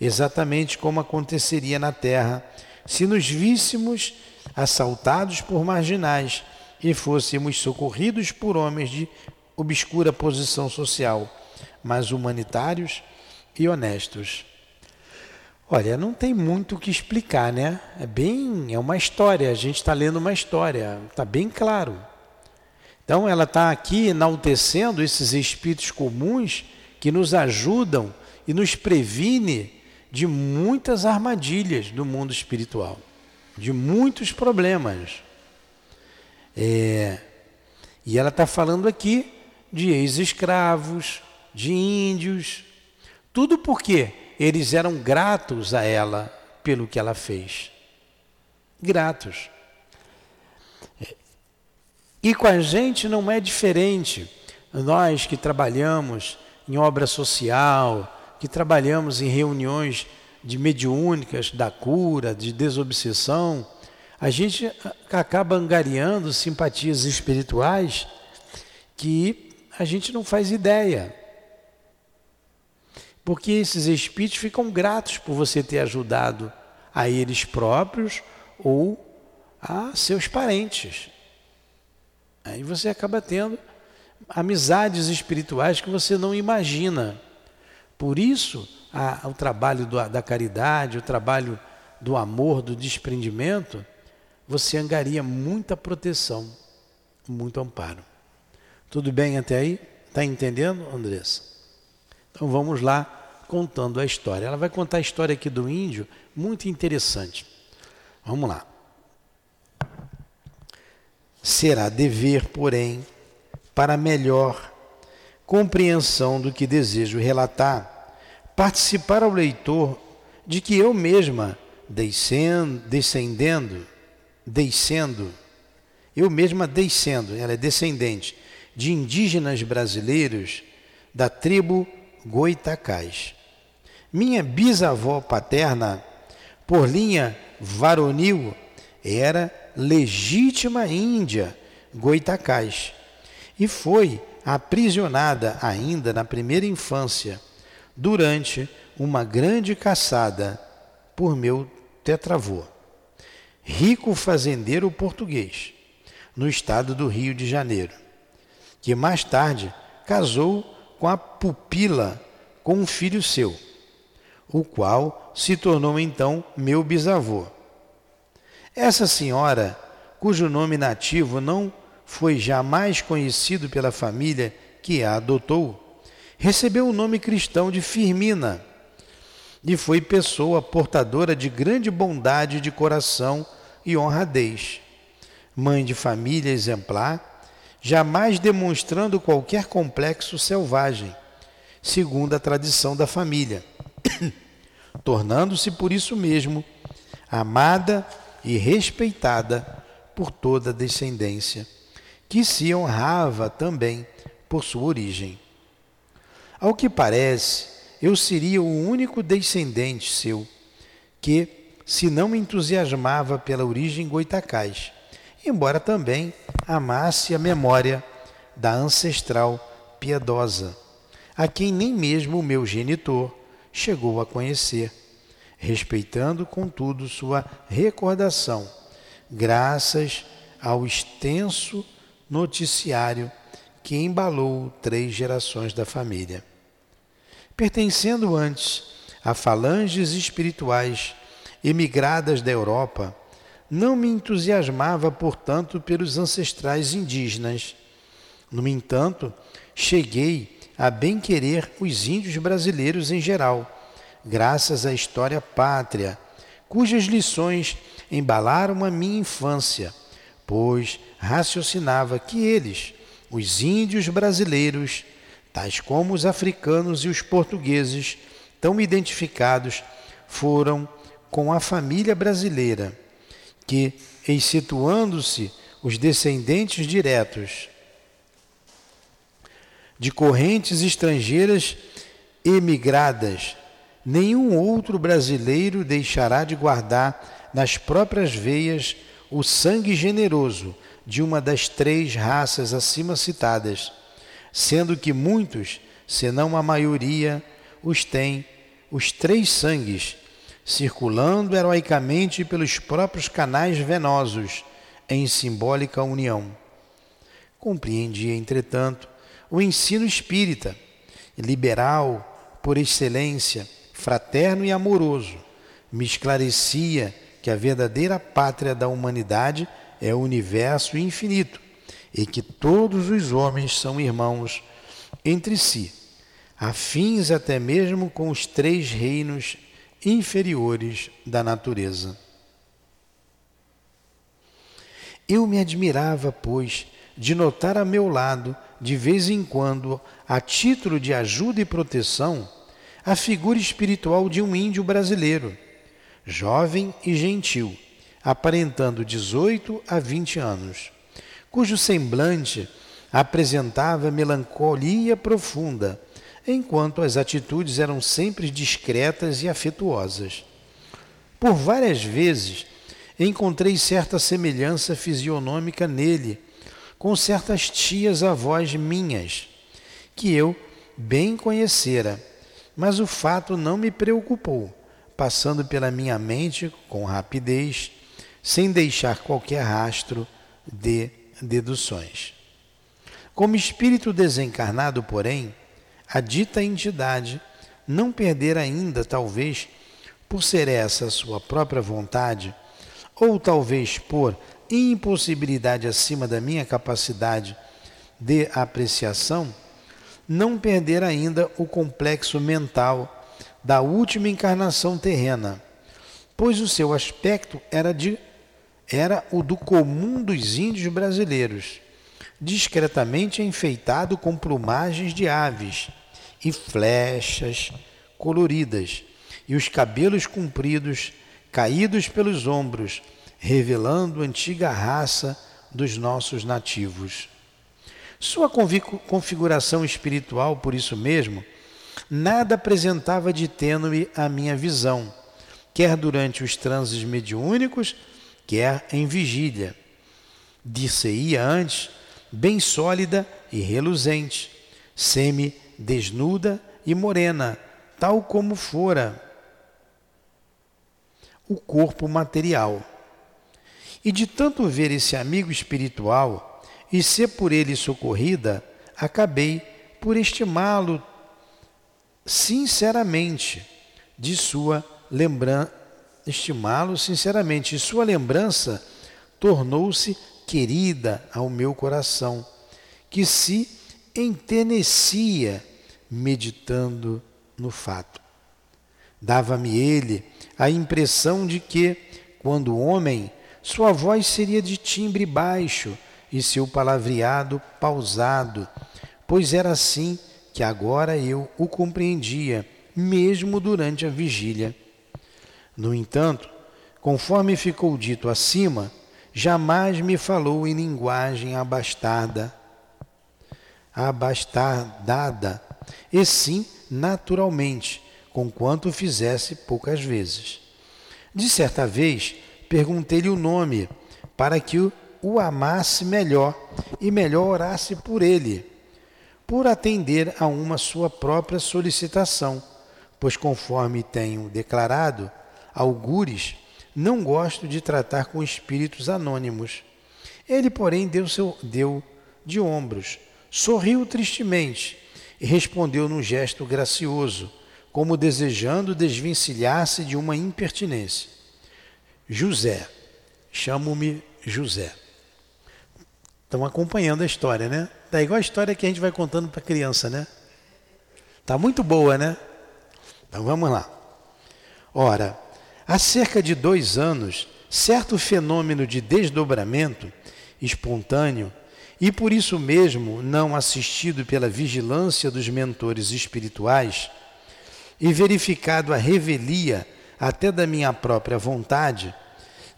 exatamente como aconteceria na terra se nos víssemos assaltados por marginais e fôssemos socorridos por homens de obscura posição social, mas humanitários e honestos. Olha, não tem muito o que explicar, né? É bem, é uma história. A gente está lendo uma história, está bem claro. Então, ela está aqui enaltecendo esses espíritos comuns que nos ajudam e nos previne de muitas armadilhas do mundo espiritual, de muitos problemas. É, e ela está falando aqui de ex-escravos, de índios, tudo porque eles eram gratos a ela pelo que ela fez. Gratos. E com a gente não é diferente. Nós que trabalhamos em obra social, que trabalhamos em reuniões de mediúnicas da cura, de desobsessão, a gente acaba angariando simpatias espirituais que a gente não faz ideia. Porque esses espíritos ficam gratos por você ter ajudado a eles próprios ou a seus parentes. Aí você acaba tendo amizades espirituais que você não imagina. Por isso, a, o trabalho do, da caridade, o trabalho do amor, do desprendimento, você angaria muita proteção, muito amparo. Tudo bem até aí? Está entendendo, Andressa? Então vamos lá contando a história. Ela vai contar a história aqui do índio, muito interessante. Vamos lá. Será dever, porém, para melhor compreensão do que desejo relatar, participar ao leitor de que eu mesma, descendendo, descendo, eu mesma descendo, ela é descendente de indígenas brasileiros da tribo Goitacás. Minha bisavó paterna, por linha varonil, era legítima índia Goitacás e foi aprisionada ainda na primeira infância durante uma grande caçada por meu tetravô, rico fazendeiro português, no estado do Rio de Janeiro, que mais tarde casou com a pupila com um filho seu, o qual se tornou então meu bisavô. Essa senhora, cujo nome nativo não foi jamais conhecido pela família que a adotou, recebeu o nome cristão de Firmina e foi pessoa portadora de grande bondade de coração e honradez. Mãe de família exemplar, jamais demonstrando qualquer complexo selvagem, segundo a tradição da família, tornando-se por isso mesmo amada e respeitada por toda a descendência, que se honrava também por sua origem. Ao que parece, eu seria o único descendente seu que se não entusiasmava pela origem goitacás, embora também amasse a memória da ancestral piedosa, a quem nem mesmo o meu genitor chegou a conhecer, respeitando, contudo, sua recordação, graças ao extenso noticiário que embalou três gerações da família. Pertencendo antes a falanges espirituais emigradas da Europa, não me entusiasmava, portanto, pelos ancestrais indígenas. No entanto, cheguei a bem querer os índios brasileiros em geral, graças à história pátria, cujas lições embalaram a minha infância, pois raciocinava que eles, os índios brasileiros, tais como os africanos e os portugueses, tão identificados, foram com a família brasileira que, excetuando-se os descendentes diretos de correntes estrangeiras emigradas, nenhum outro brasileiro deixará de guardar nas próprias veias o sangue generoso de uma das três raças acima citadas, sendo que muitos, senão a maioria, os têm os três sangues, circulando heroicamente pelos próprios canais venosos em simbólica união. Compreendi, entretanto, o ensino espírita, liberal por excelência, fraterno e amoroso, me esclarecia que a verdadeira pátria da humanidade é o universo infinito e que todos os homens são irmãos entre si, afins até mesmo com os três reinos inferiores da natureza. Eu me admirava, pois, de notar a meu lado, de vez em quando, a título de ajuda e proteção, a figura espiritual de um índio brasileiro, jovem e gentil, aparentando 18 a 20 anos, cujo semblante apresentava melancolia profunda, enquanto as atitudes eram sempre discretas e afetuosas. Por várias vezes encontrei certa semelhança fisionômica nele, com certas tias avós minhas, que eu bem conhecera, mas o fato não me preocupou, passando pela minha mente com rapidez, sem deixar qualquer rastro de deduções. Como espírito desencarnado, porém, a dita entidade não perder ainda, talvez, por ser essa sua própria vontade, ou talvez por impossibilidade acima da minha capacidade de apreciação, não perder ainda o complexo mental da última encarnação terrena, pois o seu aspecto era, de, era o do comum dos índios brasileiros, discretamente enfeitado com plumagens de aves e flechas coloridas, e os cabelos compridos caídos pelos ombros, revelando a antiga raça dos nossos nativos. Sua configuração espiritual, por isso mesmo, nada apresentava de tênue à minha visão, quer durante os transes mediúnicos, quer em vigília. Dir-se-ia antes, bem sólida e reluzente, semi-desnuda e morena, tal como fora o corpo material. E de tanto ver esse amigo espiritual e ser por ele socorrida, acabei por estimá-lo sinceramente de sua lembrança, estimá-lo sinceramente, e sua lembrança tornou-se querida ao meu coração, que se enternecia meditando no fato. Dava-me ele a impressão de que, quando homem, sua voz seria de timbre baixo e seu palavreado pausado, pois era assim que agora eu o compreendia, mesmo durante a vigília. No entanto, conforme ficou dito acima, jamais me falou em linguagem abastada, abastardada, e sim naturalmente, conquanto fizesse poucas vezes. De certa vez, perguntei-lhe o nome, para que o amasse melhor e melhor orasse por ele, por atender a uma sua própria solicitação, pois, conforme tenho declarado, algures, não gosto de tratar com espíritos anônimos. Ele, porém, deu, seu, deu de ombros, sorriu tristemente e respondeu num gesto gracioso como desejando desvencilhar-se de uma impertinência. José, chamo-me José. Estão acompanhando a história, né? Tá igual a história que a gente vai contando para criança, né? Tá muito boa, né? Então vamos lá. Ora, há cerca de dois anos, certo fenômeno de desdobramento espontâneo e por isso mesmo não assistido pela vigilância dos mentores espirituais e verificado a revelia até da minha própria vontade,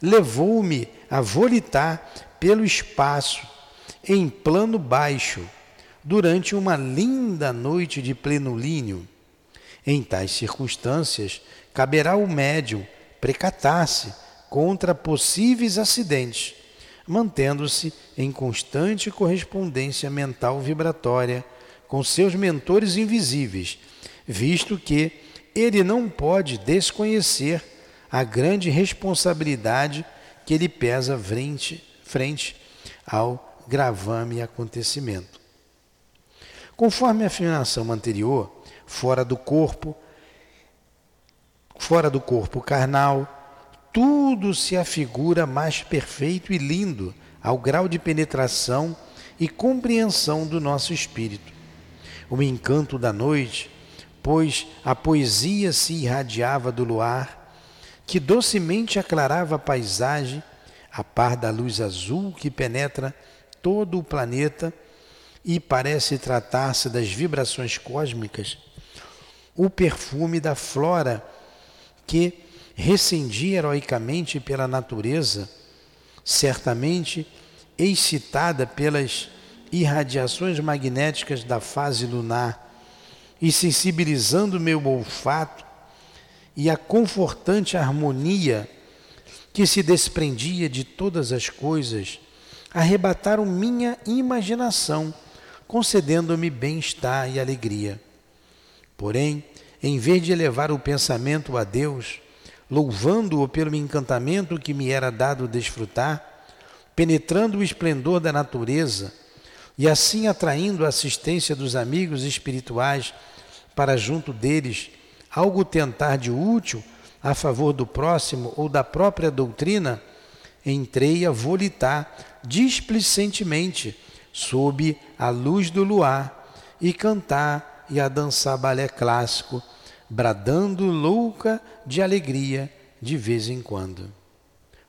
levou-me a volitar pelo espaço em plano baixo durante uma linda noite de plenilínio. Em tais circunstâncias, caberá ao médium precatar-se contra possíveis acidentes, mantendo-se em constante correspondência mental vibratória com seus mentores invisíveis, visto que ele não pode desconhecer a grande responsabilidade que lhe pesa frente, frente ao gravame acontecimento. Conforme a afirmação anterior, fora do corpo, fora do corpo carnal, tudo se afigura mais perfeito e lindo ao grau de penetração e compreensão do nosso espírito. O encanto da noite, pois a poesia se irradiava do luar, que docemente aclarava a paisagem, a par da luz azul que penetra todo o planeta e parece tratar-se das vibrações cósmicas, o perfume da flora que rescindia heroicamente pela natureza, certamente excitada pelas irradiações magnéticas da fase lunar e sensibilizando meu olfato e a confortante harmonia que se desprendia de todas as coisas, arrebataram minha imaginação, concedendo-me bem-estar e alegria. Porém, em vez de elevar o pensamento a Deus, louvando-o pelo encantamento que me era dado desfrutar, penetrando o esplendor da natureza e assim atraindo a assistência dos amigos espirituais para junto deles algo tentar de útil a favor do próximo ou da própria doutrina, entrei a volitar displicentemente sob a luz do luar e cantar e a dançar balé clássico bradando louca de alegria de vez em quando.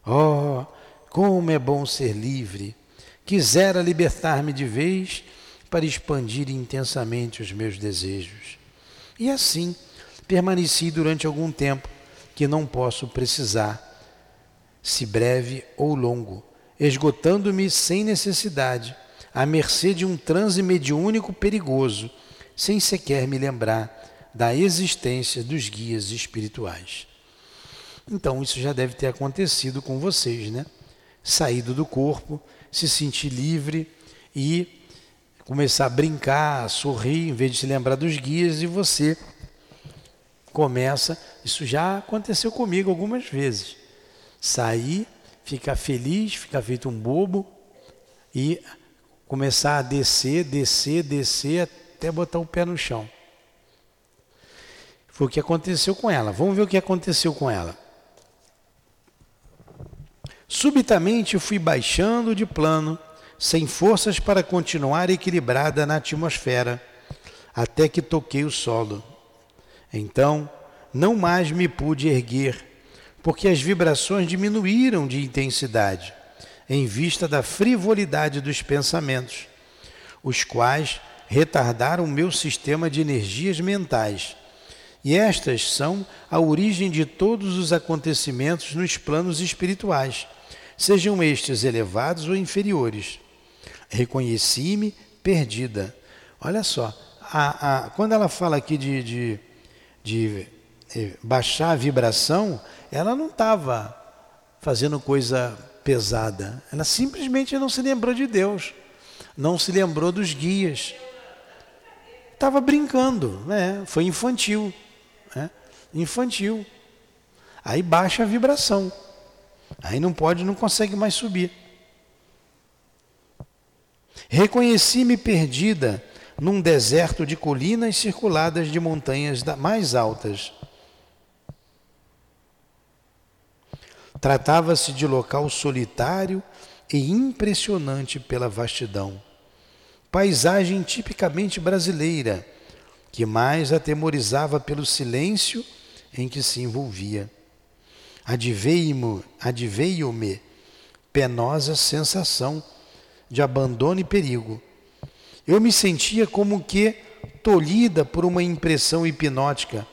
Oh, como é bom ser livre! Quisera libertar-me de vez para expandir intensamente os meus desejos. E assim permaneci durante algum tempo que não posso precisar, se breve ou longo, esgotando-me sem necessidade, à mercê de um transe mediúnico perigoso, sem sequer me lembrar da existência dos guias espirituais. Então, isso já deve ter acontecido com vocês, né? Saído do corpo, se sentir livre e começar a brincar, a sorrir, em vez de se lembrar dos guias, e você começa. Isso já aconteceu comigo algumas vezes. Sair, ficar feliz, ficar feito um bobo e começar a descer, descer, descer até botar o pé no chão. Foi o que aconteceu com ela. Vamos ver o que aconteceu com ela. Subitamente fui baixando de plano, sem forças para continuar equilibrada na atmosfera, até que toquei o solo. Então, não mais me pude erguer, porque as vibrações diminuíram de intensidade, em vista da frivolidade dos pensamentos, os quais retardaram o meu sistema de energias mentais e estas são a origem de todos os acontecimentos nos planos espirituais, sejam estes elevados ou inferiores. Reconheci-me perdida. Olha só, a, a, quando ela fala aqui de, de, de eh, baixar a vibração, ela não estava fazendo coisa pesada. Ela simplesmente não se lembrou de Deus, não se lembrou dos guias. Estava brincando, né? foi infantil né? infantil. Aí baixa a vibração. Aí não pode, não consegue mais subir. Reconheci-me perdida num deserto de colinas circuladas de montanhas mais altas. Tratava-se de local solitário e impressionante pela vastidão. Paisagem tipicamente brasileira que mais atemorizava pelo silêncio em que se envolvia. Adveio-me penosa sensação de abandono e perigo. Eu me sentia como que tolhida por uma impressão hipnótica,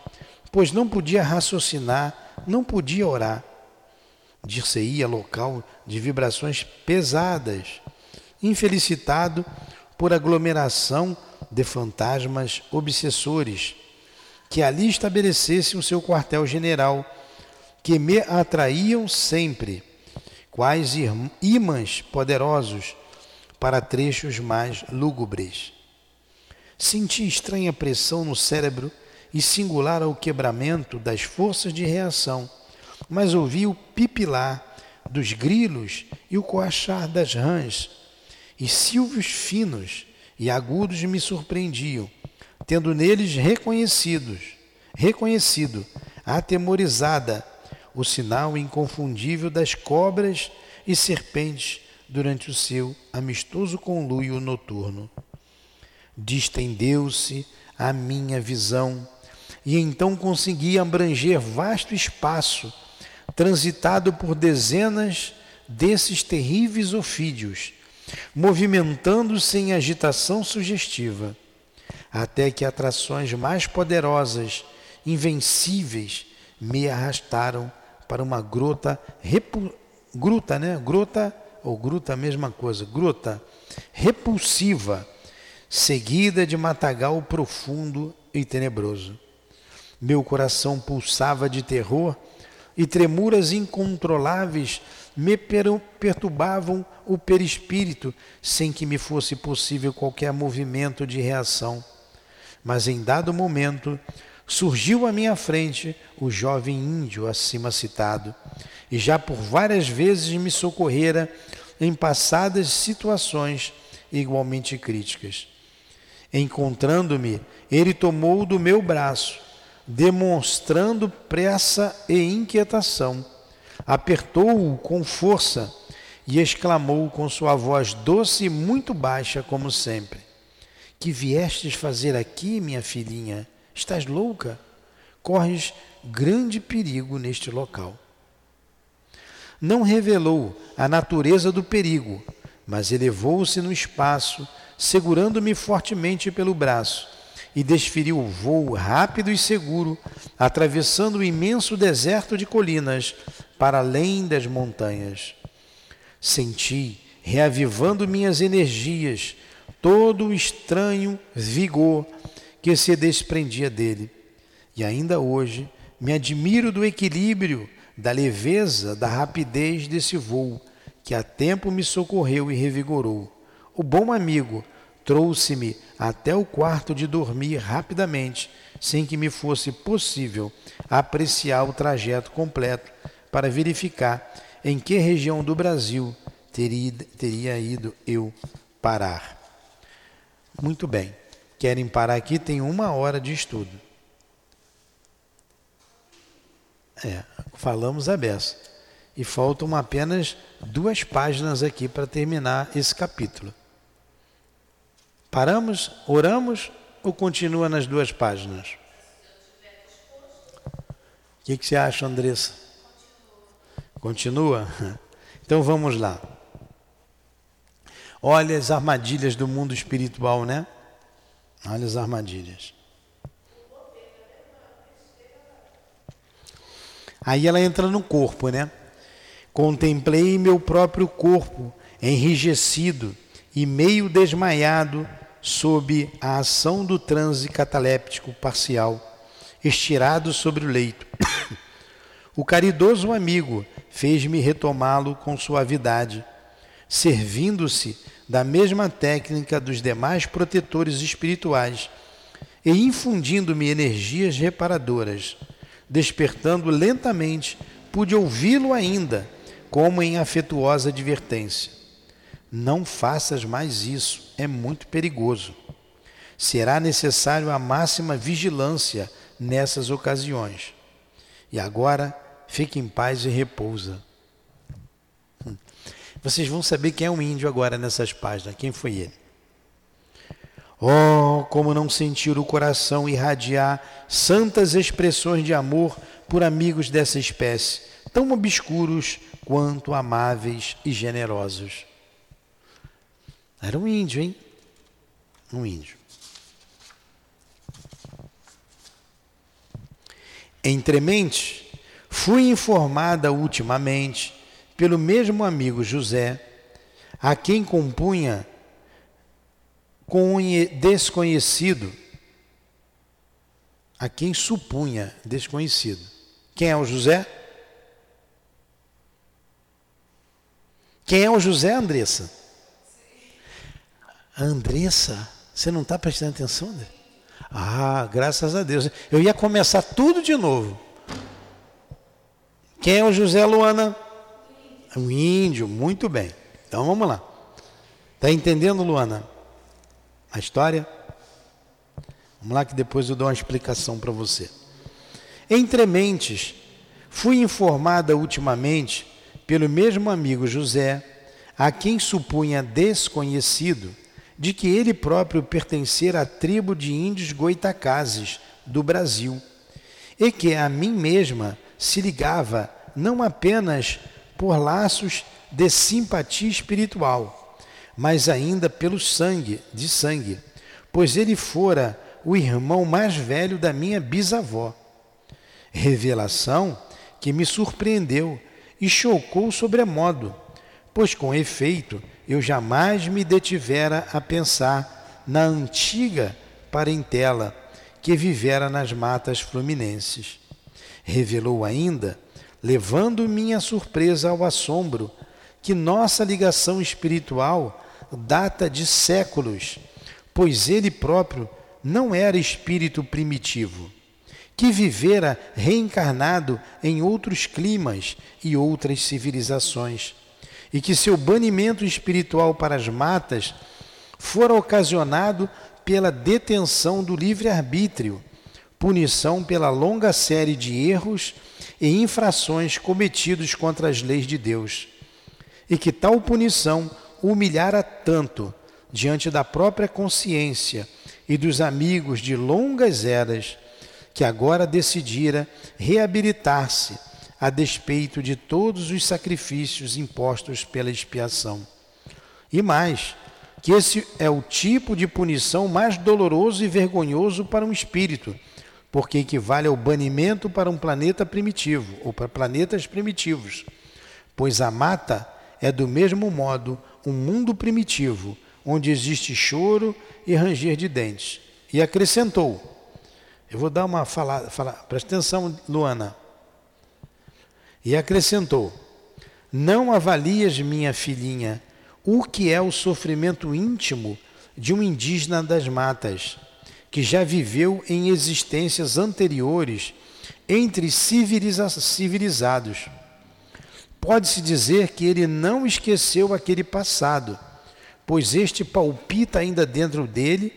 pois não podia raciocinar, não podia orar. Dir-se-ia local de vibrações pesadas, infelicitado por aglomeração de fantasmas obsessores, que ali estabelecessem o seu quartel-general, que me atraíam sempre, quais ímãs poderosos para trechos mais lúgubres. Senti estranha pressão no cérebro e singular ao quebramento das forças de reação, mas ouvi o pipilar dos grilos e o coachar das rãs, e silvios finos e agudos me surpreendiam, tendo neles reconhecidos, reconhecido, atemorizada, o sinal inconfundível das cobras e serpentes durante o seu amistoso conluio noturno. Distendeu-se a minha visão, e então consegui abranger vasto espaço, transitado por dezenas desses terríveis ofídios, movimentando-se em agitação sugestiva, até que atrações mais poderosas, invencíveis, me arrastaram para uma grota, repu, gruta, né? Grota ou gruta mesma coisa, gruta repulsiva, seguida de matagal profundo e tenebroso. Meu coração pulsava de terror e tremuras incontroláveis me perturbavam o perispírito sem que me fosse possível qualquer movimento de reação. Mas em dado momento surgiu à minha frente o jovem índio acima citado, e já por várias vezes me socorrera em passadas situações igualmente críticas. Encontrando-me, ele tomou do meu braço, demonstrando pressa e inquietação. Apertou-o com força e exclamou com sua voz doce e muito baixa, como sempre: Que viestes fazer aqui, minha filhinha? Estás louca? Corres grande perigo neste local. Não revelou a natureza do perigo, mas elevou-se no espaço, segurando-me fortemente pelo braço, e desferiu o voo rápido e seguro, atravessando o imenso deserto de colinas para além das montanhas. Senti, reavivando minhas energias, todo o estranho vigor que se desprendia dele. E ainda hoje me admiro do equilíbrio, da leveza, da rapidez desse voo, que a tempo me socorreu e revigorou. O bom amigo trouxe-me até o quarto de dormir rapidamente, sem que me fosse possível apreciar o trajeto completo para verificar em que região do Brasil teria, teria ido eu parar. Muito bem. Querem parar aqui, tem uma hora de estudo. É, falamos a beça. E faltam apenas duas páginas aqui para terminar esse capítulo. Paramos, oramos ou continua nas duas páginas? O que, que você acha, Andressa? Continua? Então vamos lá. Olha as armadilhas do mundo espiritual, né? Olha as armadilhas. Aí ela entra no corpo, né? Contemplei meu próprio corpo enrijecido e meio desmaiado sob a ação do transe cataléptico parcial, estirado sobre o leito. O caridoso amigo fez-me retomá-lo com suavidade, servindo-se da mesma técnica dos demais protetores espirituais e infundindo-me energias reparadoras. Despertando lentamente, pude ouvi-lo ainda, como em afetuosa advertência. Não faças mais isso, é muito perigoso. Será necessário a máxima vigilância nessas ocasiões. E agora, fique em paz e repousa. Vocês vão saber quem é um índio agora nessas páginas. Quem foi ele? Oh, como não sentir o coração irradiar santas expressões de amor por amigos dessa espécie, tão obscuros quanto amáveis e generosos. Era um índio, hein? Um índio. Entremente, fui informada ultimamente pelo mesmo amigo José, a quem compunha com desconhecido, a quem supunha desconhecido. Quem é o José? Quem é o José, Andressa? Andressa, você não está prestando atenção? Né? Ah, graças a Deus. Eu ia começar tudo de novo. Quem é o José Luana? O índio, muito bem. Então vamos lá. Está entendendo, Luana? A história? Vamos lá que depois eu dou uma explicação para você. Entre mentes, fui informada ultimamente pelo mesmo amigo José, a quem supunha desconhecido, de que ele próprio pertencia à tribo de índios goitacazes do Brasil, e que a mim mesma se ligava não apenas por laços de simpatia espiritual, mas ainda pelo sangue, de sangue, pois ele fora o irmão mais velho da minha bisavó. Revelação que me surpreendeu e chocou sobremodo, pois com efeito eu jamais me detivera a pensar na antiga parentela que vivera nas matas fluminenses. Revelou ainda, levando minha surpresa ao assombro, que nossa ligação espiritual data de séculos, pois ele próprio não era espírito primitivo, que vivera reencarnado em outros climas e outras civilizações e que seu banimento espiritual para as matas fora ocasionado pela detenção do livre-arbítrio, punição pela longa série de erros e infrações cometidos contra as leis de Deus, e que tal punição humilhara tanto diante da própria consciência e dos amigos de longas eras, que agora decidira reabilitar-se a despeito de todos os sacrifícios impostos pela expiação. E mais, que esse é o tipo de punição mais doloroso e vergonhoso para um espírito, porque equivale ao banimento para um planeta primitivo, ou para planetas primitivos. Pois a mata é do mesmo modo um mundo primitivo, onde existe choro e ranger de dentes. E acrescentou: Eu vou dar uma falada, fala, presta atenção, Luana. E acrescentou: Não avalias, minha filhinha, o que é o sofrimento íntimo de um indígena das matas, que já viveu em existências anteriores entre civiliza civilizados. Pode-se dizer que ele não esqueceu aquele passado, pois este palpita ainda dentro dele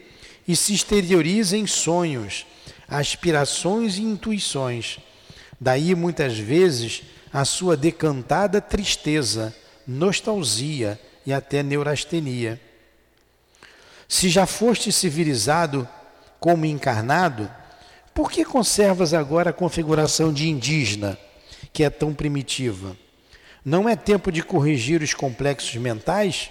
e se exterioriza em sonhos, aspirações e intuições. Daí, muitas vezes, a sua decantada tristeza, nostalgia e até neurastenia. Se já foste civilizado como encarnado, por que conservas agora a configuração de indígena, que é tão primitiva? Não é tempo de corrigir os complexos mentais?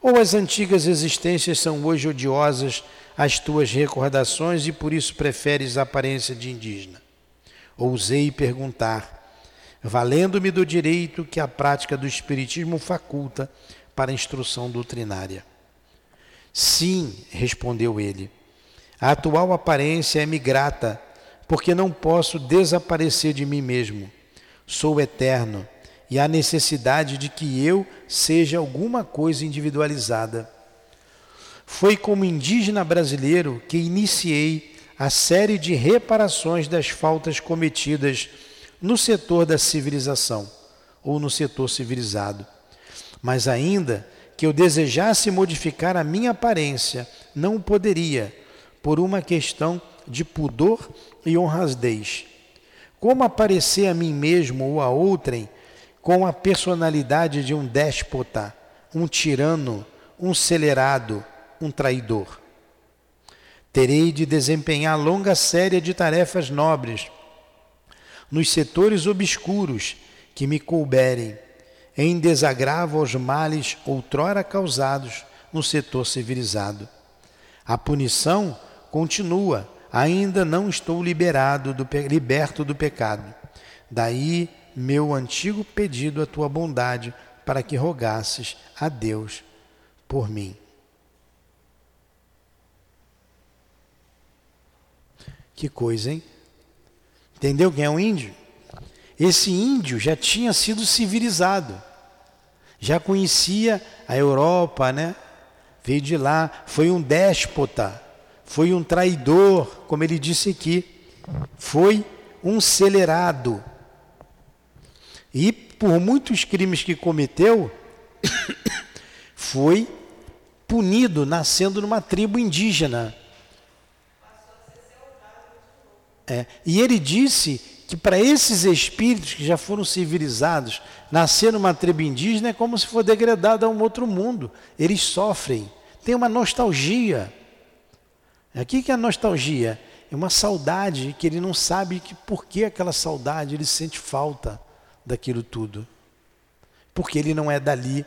Ou as antigas existências são hoje odiosas às tuas recordações e por isso preferes a aparência de indígena? Ousei perguntar, valendo-me do direito que a prática do Espiritismo faculta para a instrução doutrinária. Sim, respondeu ele, a atual aparência é-me grata, porque não posso desaparecer de mim mesmo. Sou eterno e há necessidade de que eu seja alguma coisa individualizada. Foi como indígena brasileiro que iniciei a série de reparações das faltas cometidas no setor da civilização ou no setor civilizado. Mas ainda que eu desejasse modificar a minha aparência, não o poderia, por uma questão de pudor e honradez. Como aparecer a mim mesmo ou a outrem com a personalidade de um déspota, um tirano, um celerado, um traidor? Terei de desempenhar longa série de tarefas nobres nos setores obscuros que me couberem, em desagravo aos males outrora causados no setor civilizado. A punição continua, ainda não estou liberado do, liberto do pecado. Daí meu antigo pedido à tua bondade para que rogasses a Deus por mim. Que coisa, hein? Entendeu quem é um índio? Esse índio já tinha sido civilizado. Já conhecia a Europa, né? Veio de lá, foi um déspota, foi um traidor, como ele disse aqui, foi um celerado. E por muitos crimes que cometeu, foi punido nascendo numa tribo indígena. É, e ele disse que para esses espíritos que já foram civilizados, nascer numa tribo indígena é como se for degradado a um outro mundo. Eles sofrem, tem uma nostalgia. O que é a nostalgia? É uma saudade que ele não sabe que por que aquela saudade, ele sente falta daquilo tudo. Porque ele não é dali.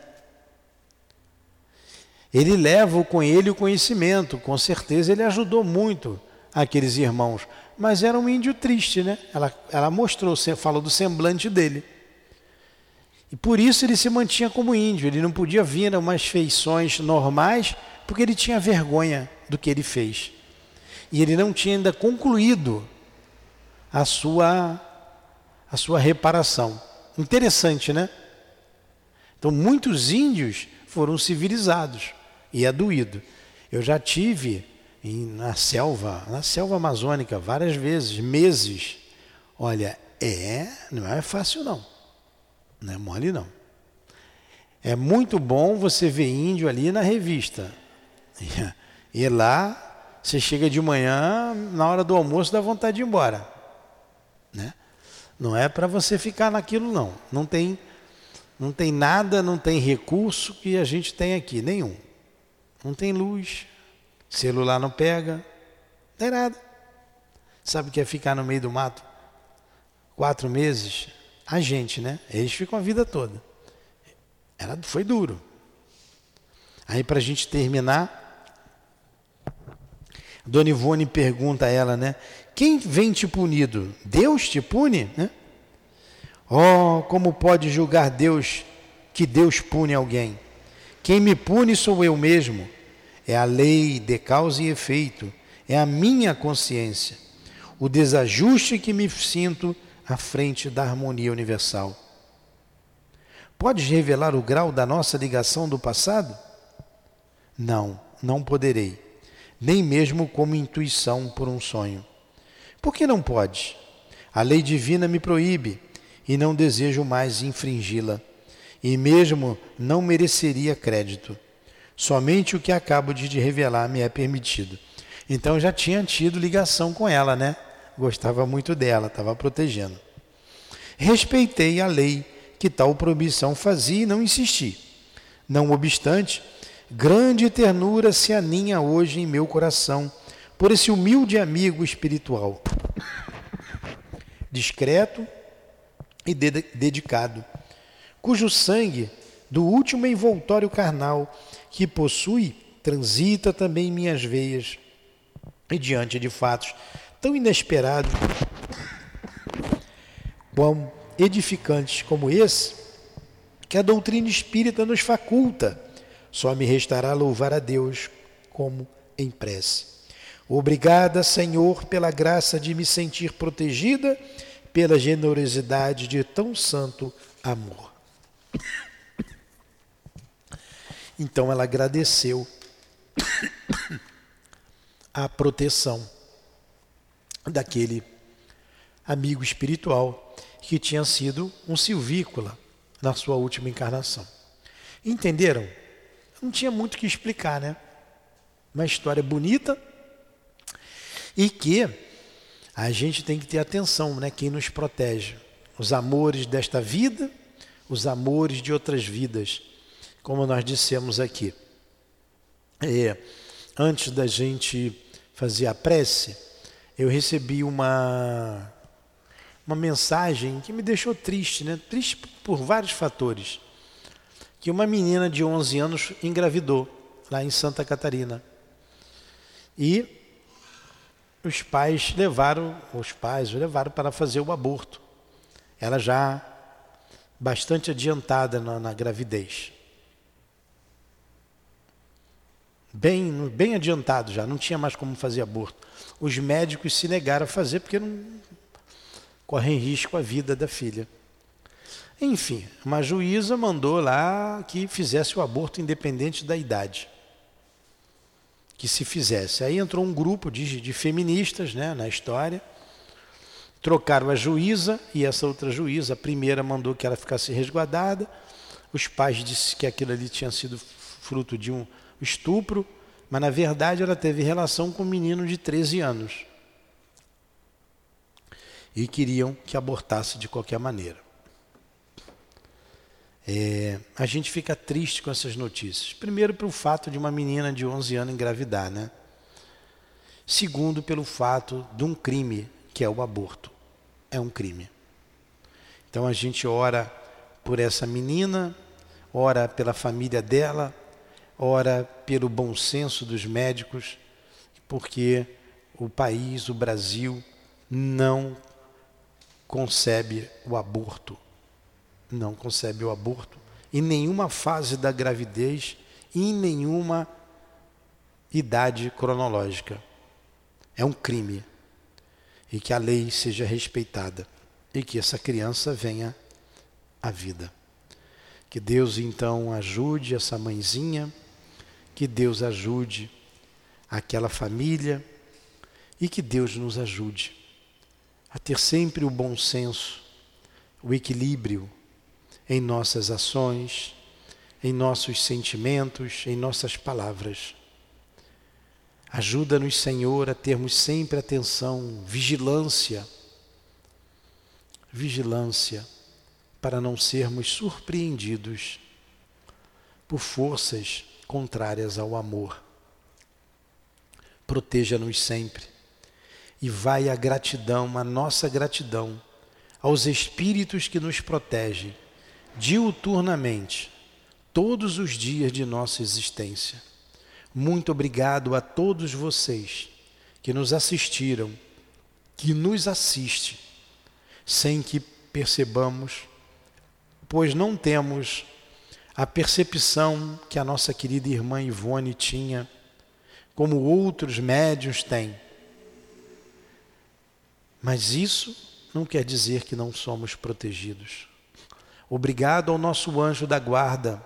Ele leva com ele o conhecimento, com certeza ele ajudou muito aqueles irmãos, mas era um índio triste, né? Ela, ela mostrou, falou do semblante dele. E por isso ele se mantinha como índio, ele não podia vir a umas feições normais, porque ele tinha vergonha do que ele fez. E ele não tinha ainda concluído a sua, a sua reparação. Interessante, né? Então, muitos índios foram civilizados e é doído. Eu já tive em, na selva, na selva amazônica, várias vezes, meses. Olha, é, não é fácil não. Não é mole não. É muito bom você ver índio ali na revista. E lá, você chega de manhã, na hora do almoço dá vontade de ir embora. Né? Não é para você ficar naquilo não. Não tem não tem nada, não tem recurso que a gente tem aqui, nenhum. Não tem luz, celular não pega, não tem nada. Sabe o que é ficar no meio do mato? Quatro meses? A gente, né? Eles ficam a vida toda. Era, foi duro. Aí para a gente terminar, Dona Ivone pergunta a ela, né? Quem vem te punido? Deus te pune? Né? Oh, como pode julgar Deus que Deus pune alguém? Quem me pune sou eu mesmo. É a lei de causa e efeito. É a minha consciência. O desajuste que me sinto à frente da harmonia universal. Podes revelar o grau da nossa ligação do passado? Não, não poderei, nem mesmo como intuição por um sonho. Por que não pode? A lei divina me proíbe e não desejo mais infringi-la e mesmo não mereceria crédito. Somente o que acabo de revelar me é permitido. Então já tinha tido ligação com ela, né? Gostava muito dela, estava protegendo. Respeitei a lei que tal proibição fazia e não insisti. Não obstante, grande ternura se aninha hoje em meu coração por esse humilde amigo espiritual, discreto e dedicado cujo sangue do último envoltório carnal que possui transita também minhas veias. E diante de fatos tão inesperados, quão edificantes como esse, que a doutrina espírita nos faculta, só me restará louvar a Deus como em prece. Obrigada, Senhor, pela graça de me sentir protegida, pela generosidade de tão santo amor. Então ela agradeceu a proteção daquele amigo espiritual que tinha sido um silvícola na sua última encarnação. Entenderam? Não tinha muito que explicar, né? Uma história bonita e que a gente tem que ter atenção, né? Quem nos protege. Os amores desta vida os amores de outras vidas, como nós dissemos aqui. É, antes da gente fazer a prece, eu recebi uma, uma mensagem que me deixou triste, né? triste por vários fatores. Que uma menina de 11 anos engravidou lá em Santa Catarina. E os pais levaram, os pais levaram para fazer o aborto. Ela já bastante adiantada na, na gravidez. Bem, bem adiantado já, não tinha mais como fazer aborto. Os médicos se negaram a fazer porque não correm risco a vida da filha. Enfim, uma juíza mandou lá que fizesse o aborto independente da idade. Que se fizesse. Aí entrou um grupo de, de feministas né, na história. Trocaram a juíza e essa outra juíza, a primeira mandou que ela ficasse resguardada. Os pais disseram que aquilo ali tinha sido fruto de um estupro, mas na verdade ela teve relação com um menino de 13 anos. E queriam que abortasse de qualquer maneira. É, a gente fica triste com essas notícias. Primeiro, pelo fato de uma menina de 11 anos engravidar, né? Segundo, pelo fato de um crime, que é o aborto. É um crime. Então a gente ora por essa menina, ora pela família dela, ora pelo bom senso dos médicos, porque o país, o Brasil, não concebe o aborto não concebe o aborto em nenhuma fase da gravidez em nenhuma idade cronológica. É um crime. E que a lei seja respeitada e que essa criança venha à vida. Que Deus então ajude essa mãezinha, que Deus ajude aquela família e que Deus nos ajude a ter sempre o bom senso, o equilíbrio em nossas ações, em nossos sentimentos, em nossas palavras. Ajuda-nos, Senhor, a termos sempre atenção, vigilância, vigilância, para não sermos surpreendidos por forças contrárias ao amor. Proteja-nos sempre e vai a gratidão, a nossa gratidão, aos espíritos que nos protegem diuturnamente, todos os dias de nossa existência. Muito obrigado a todos vocês que nos assistiram, que nos assiste, sem que percebamos, pois não temos a percepção que a nossa querida irmã Ivone tinha, como outros médios têm. Mas isso não quer dizer que não somos protegidos. Obrigado ao nosso anjo da guarda.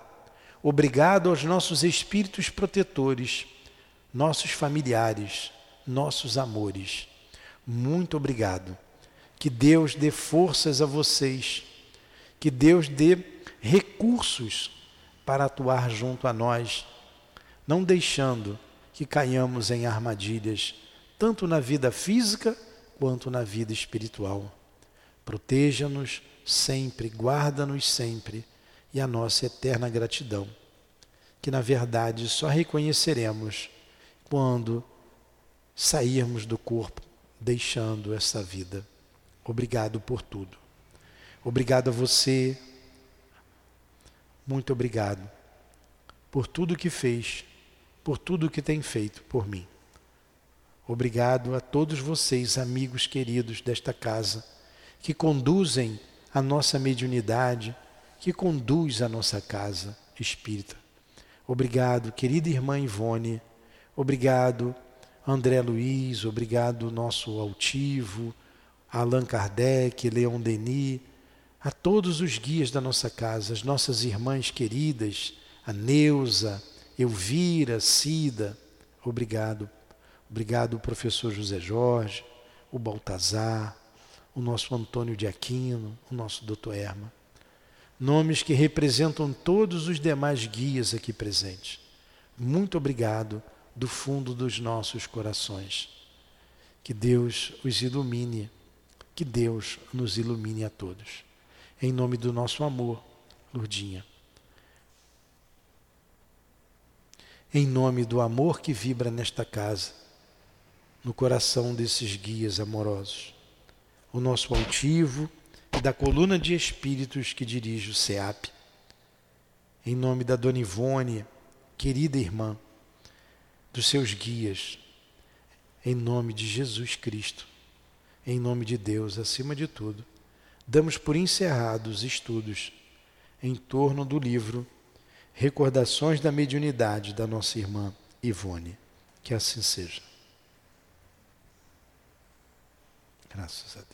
Obrigado aos nossos espíritos protetores, nossos familiares, nossos amores. Muito obrigado. Que Deus dê forças a vocês. Que Deus dê recursos para atuar junto a nós, não deixando que caiamos em armadilhas, tanto na vida física quanto na vida espiritual. Proteja-nos sempre, guarda-nos sempre e a nossa eterna gratidão, que na verdade só reconheceremos quando sairmos do corpo, deixando essa vida. Obrigado por tudo. Obrigado a você. Muito obrigado por tudo que fez, por tudo que tem feito por mim. Obrigado a todos vocês, amigos queridos desta casa, que conduzem a nossa mediunidade, que conduz a nossa casa espírita. Obrigado, querida irmã Ivone. Obrigado, André Luiz. Obrigado, nosso altivo, Allan Kardec, Leon Denis, a todos os guias da nossa casa, as nossas irmãs queridas, a Neuza, Elvira, Cida. Obrigado. Obrigado, professor José Jorge, o Baltazar, o nosso Antônio de Aquino, o nosso Doutor Erma. Nomes que representam todos os demais guias aqui presentes. Muito obrigado do fundo dos nossos corações. Que Deus os ilumine, que Deus nos ilumine a todos. Em nome do nosso amor, Lurdinha. Em nome do amor que vibra nesta casa, no coração desses guias amorosos o nosso altivo e da coluna de espíritos que dirige o SEAP. Em nome da Dona Ivone, querida irmã, dos seus guias, em nome de Jesus Cristo, em nome de Deus, acima de tudo, damos por encerrados estudos em torno do livro Recordações da Mediunidade da nossa irmã Ivone. Que assim seja. Graças a Deus.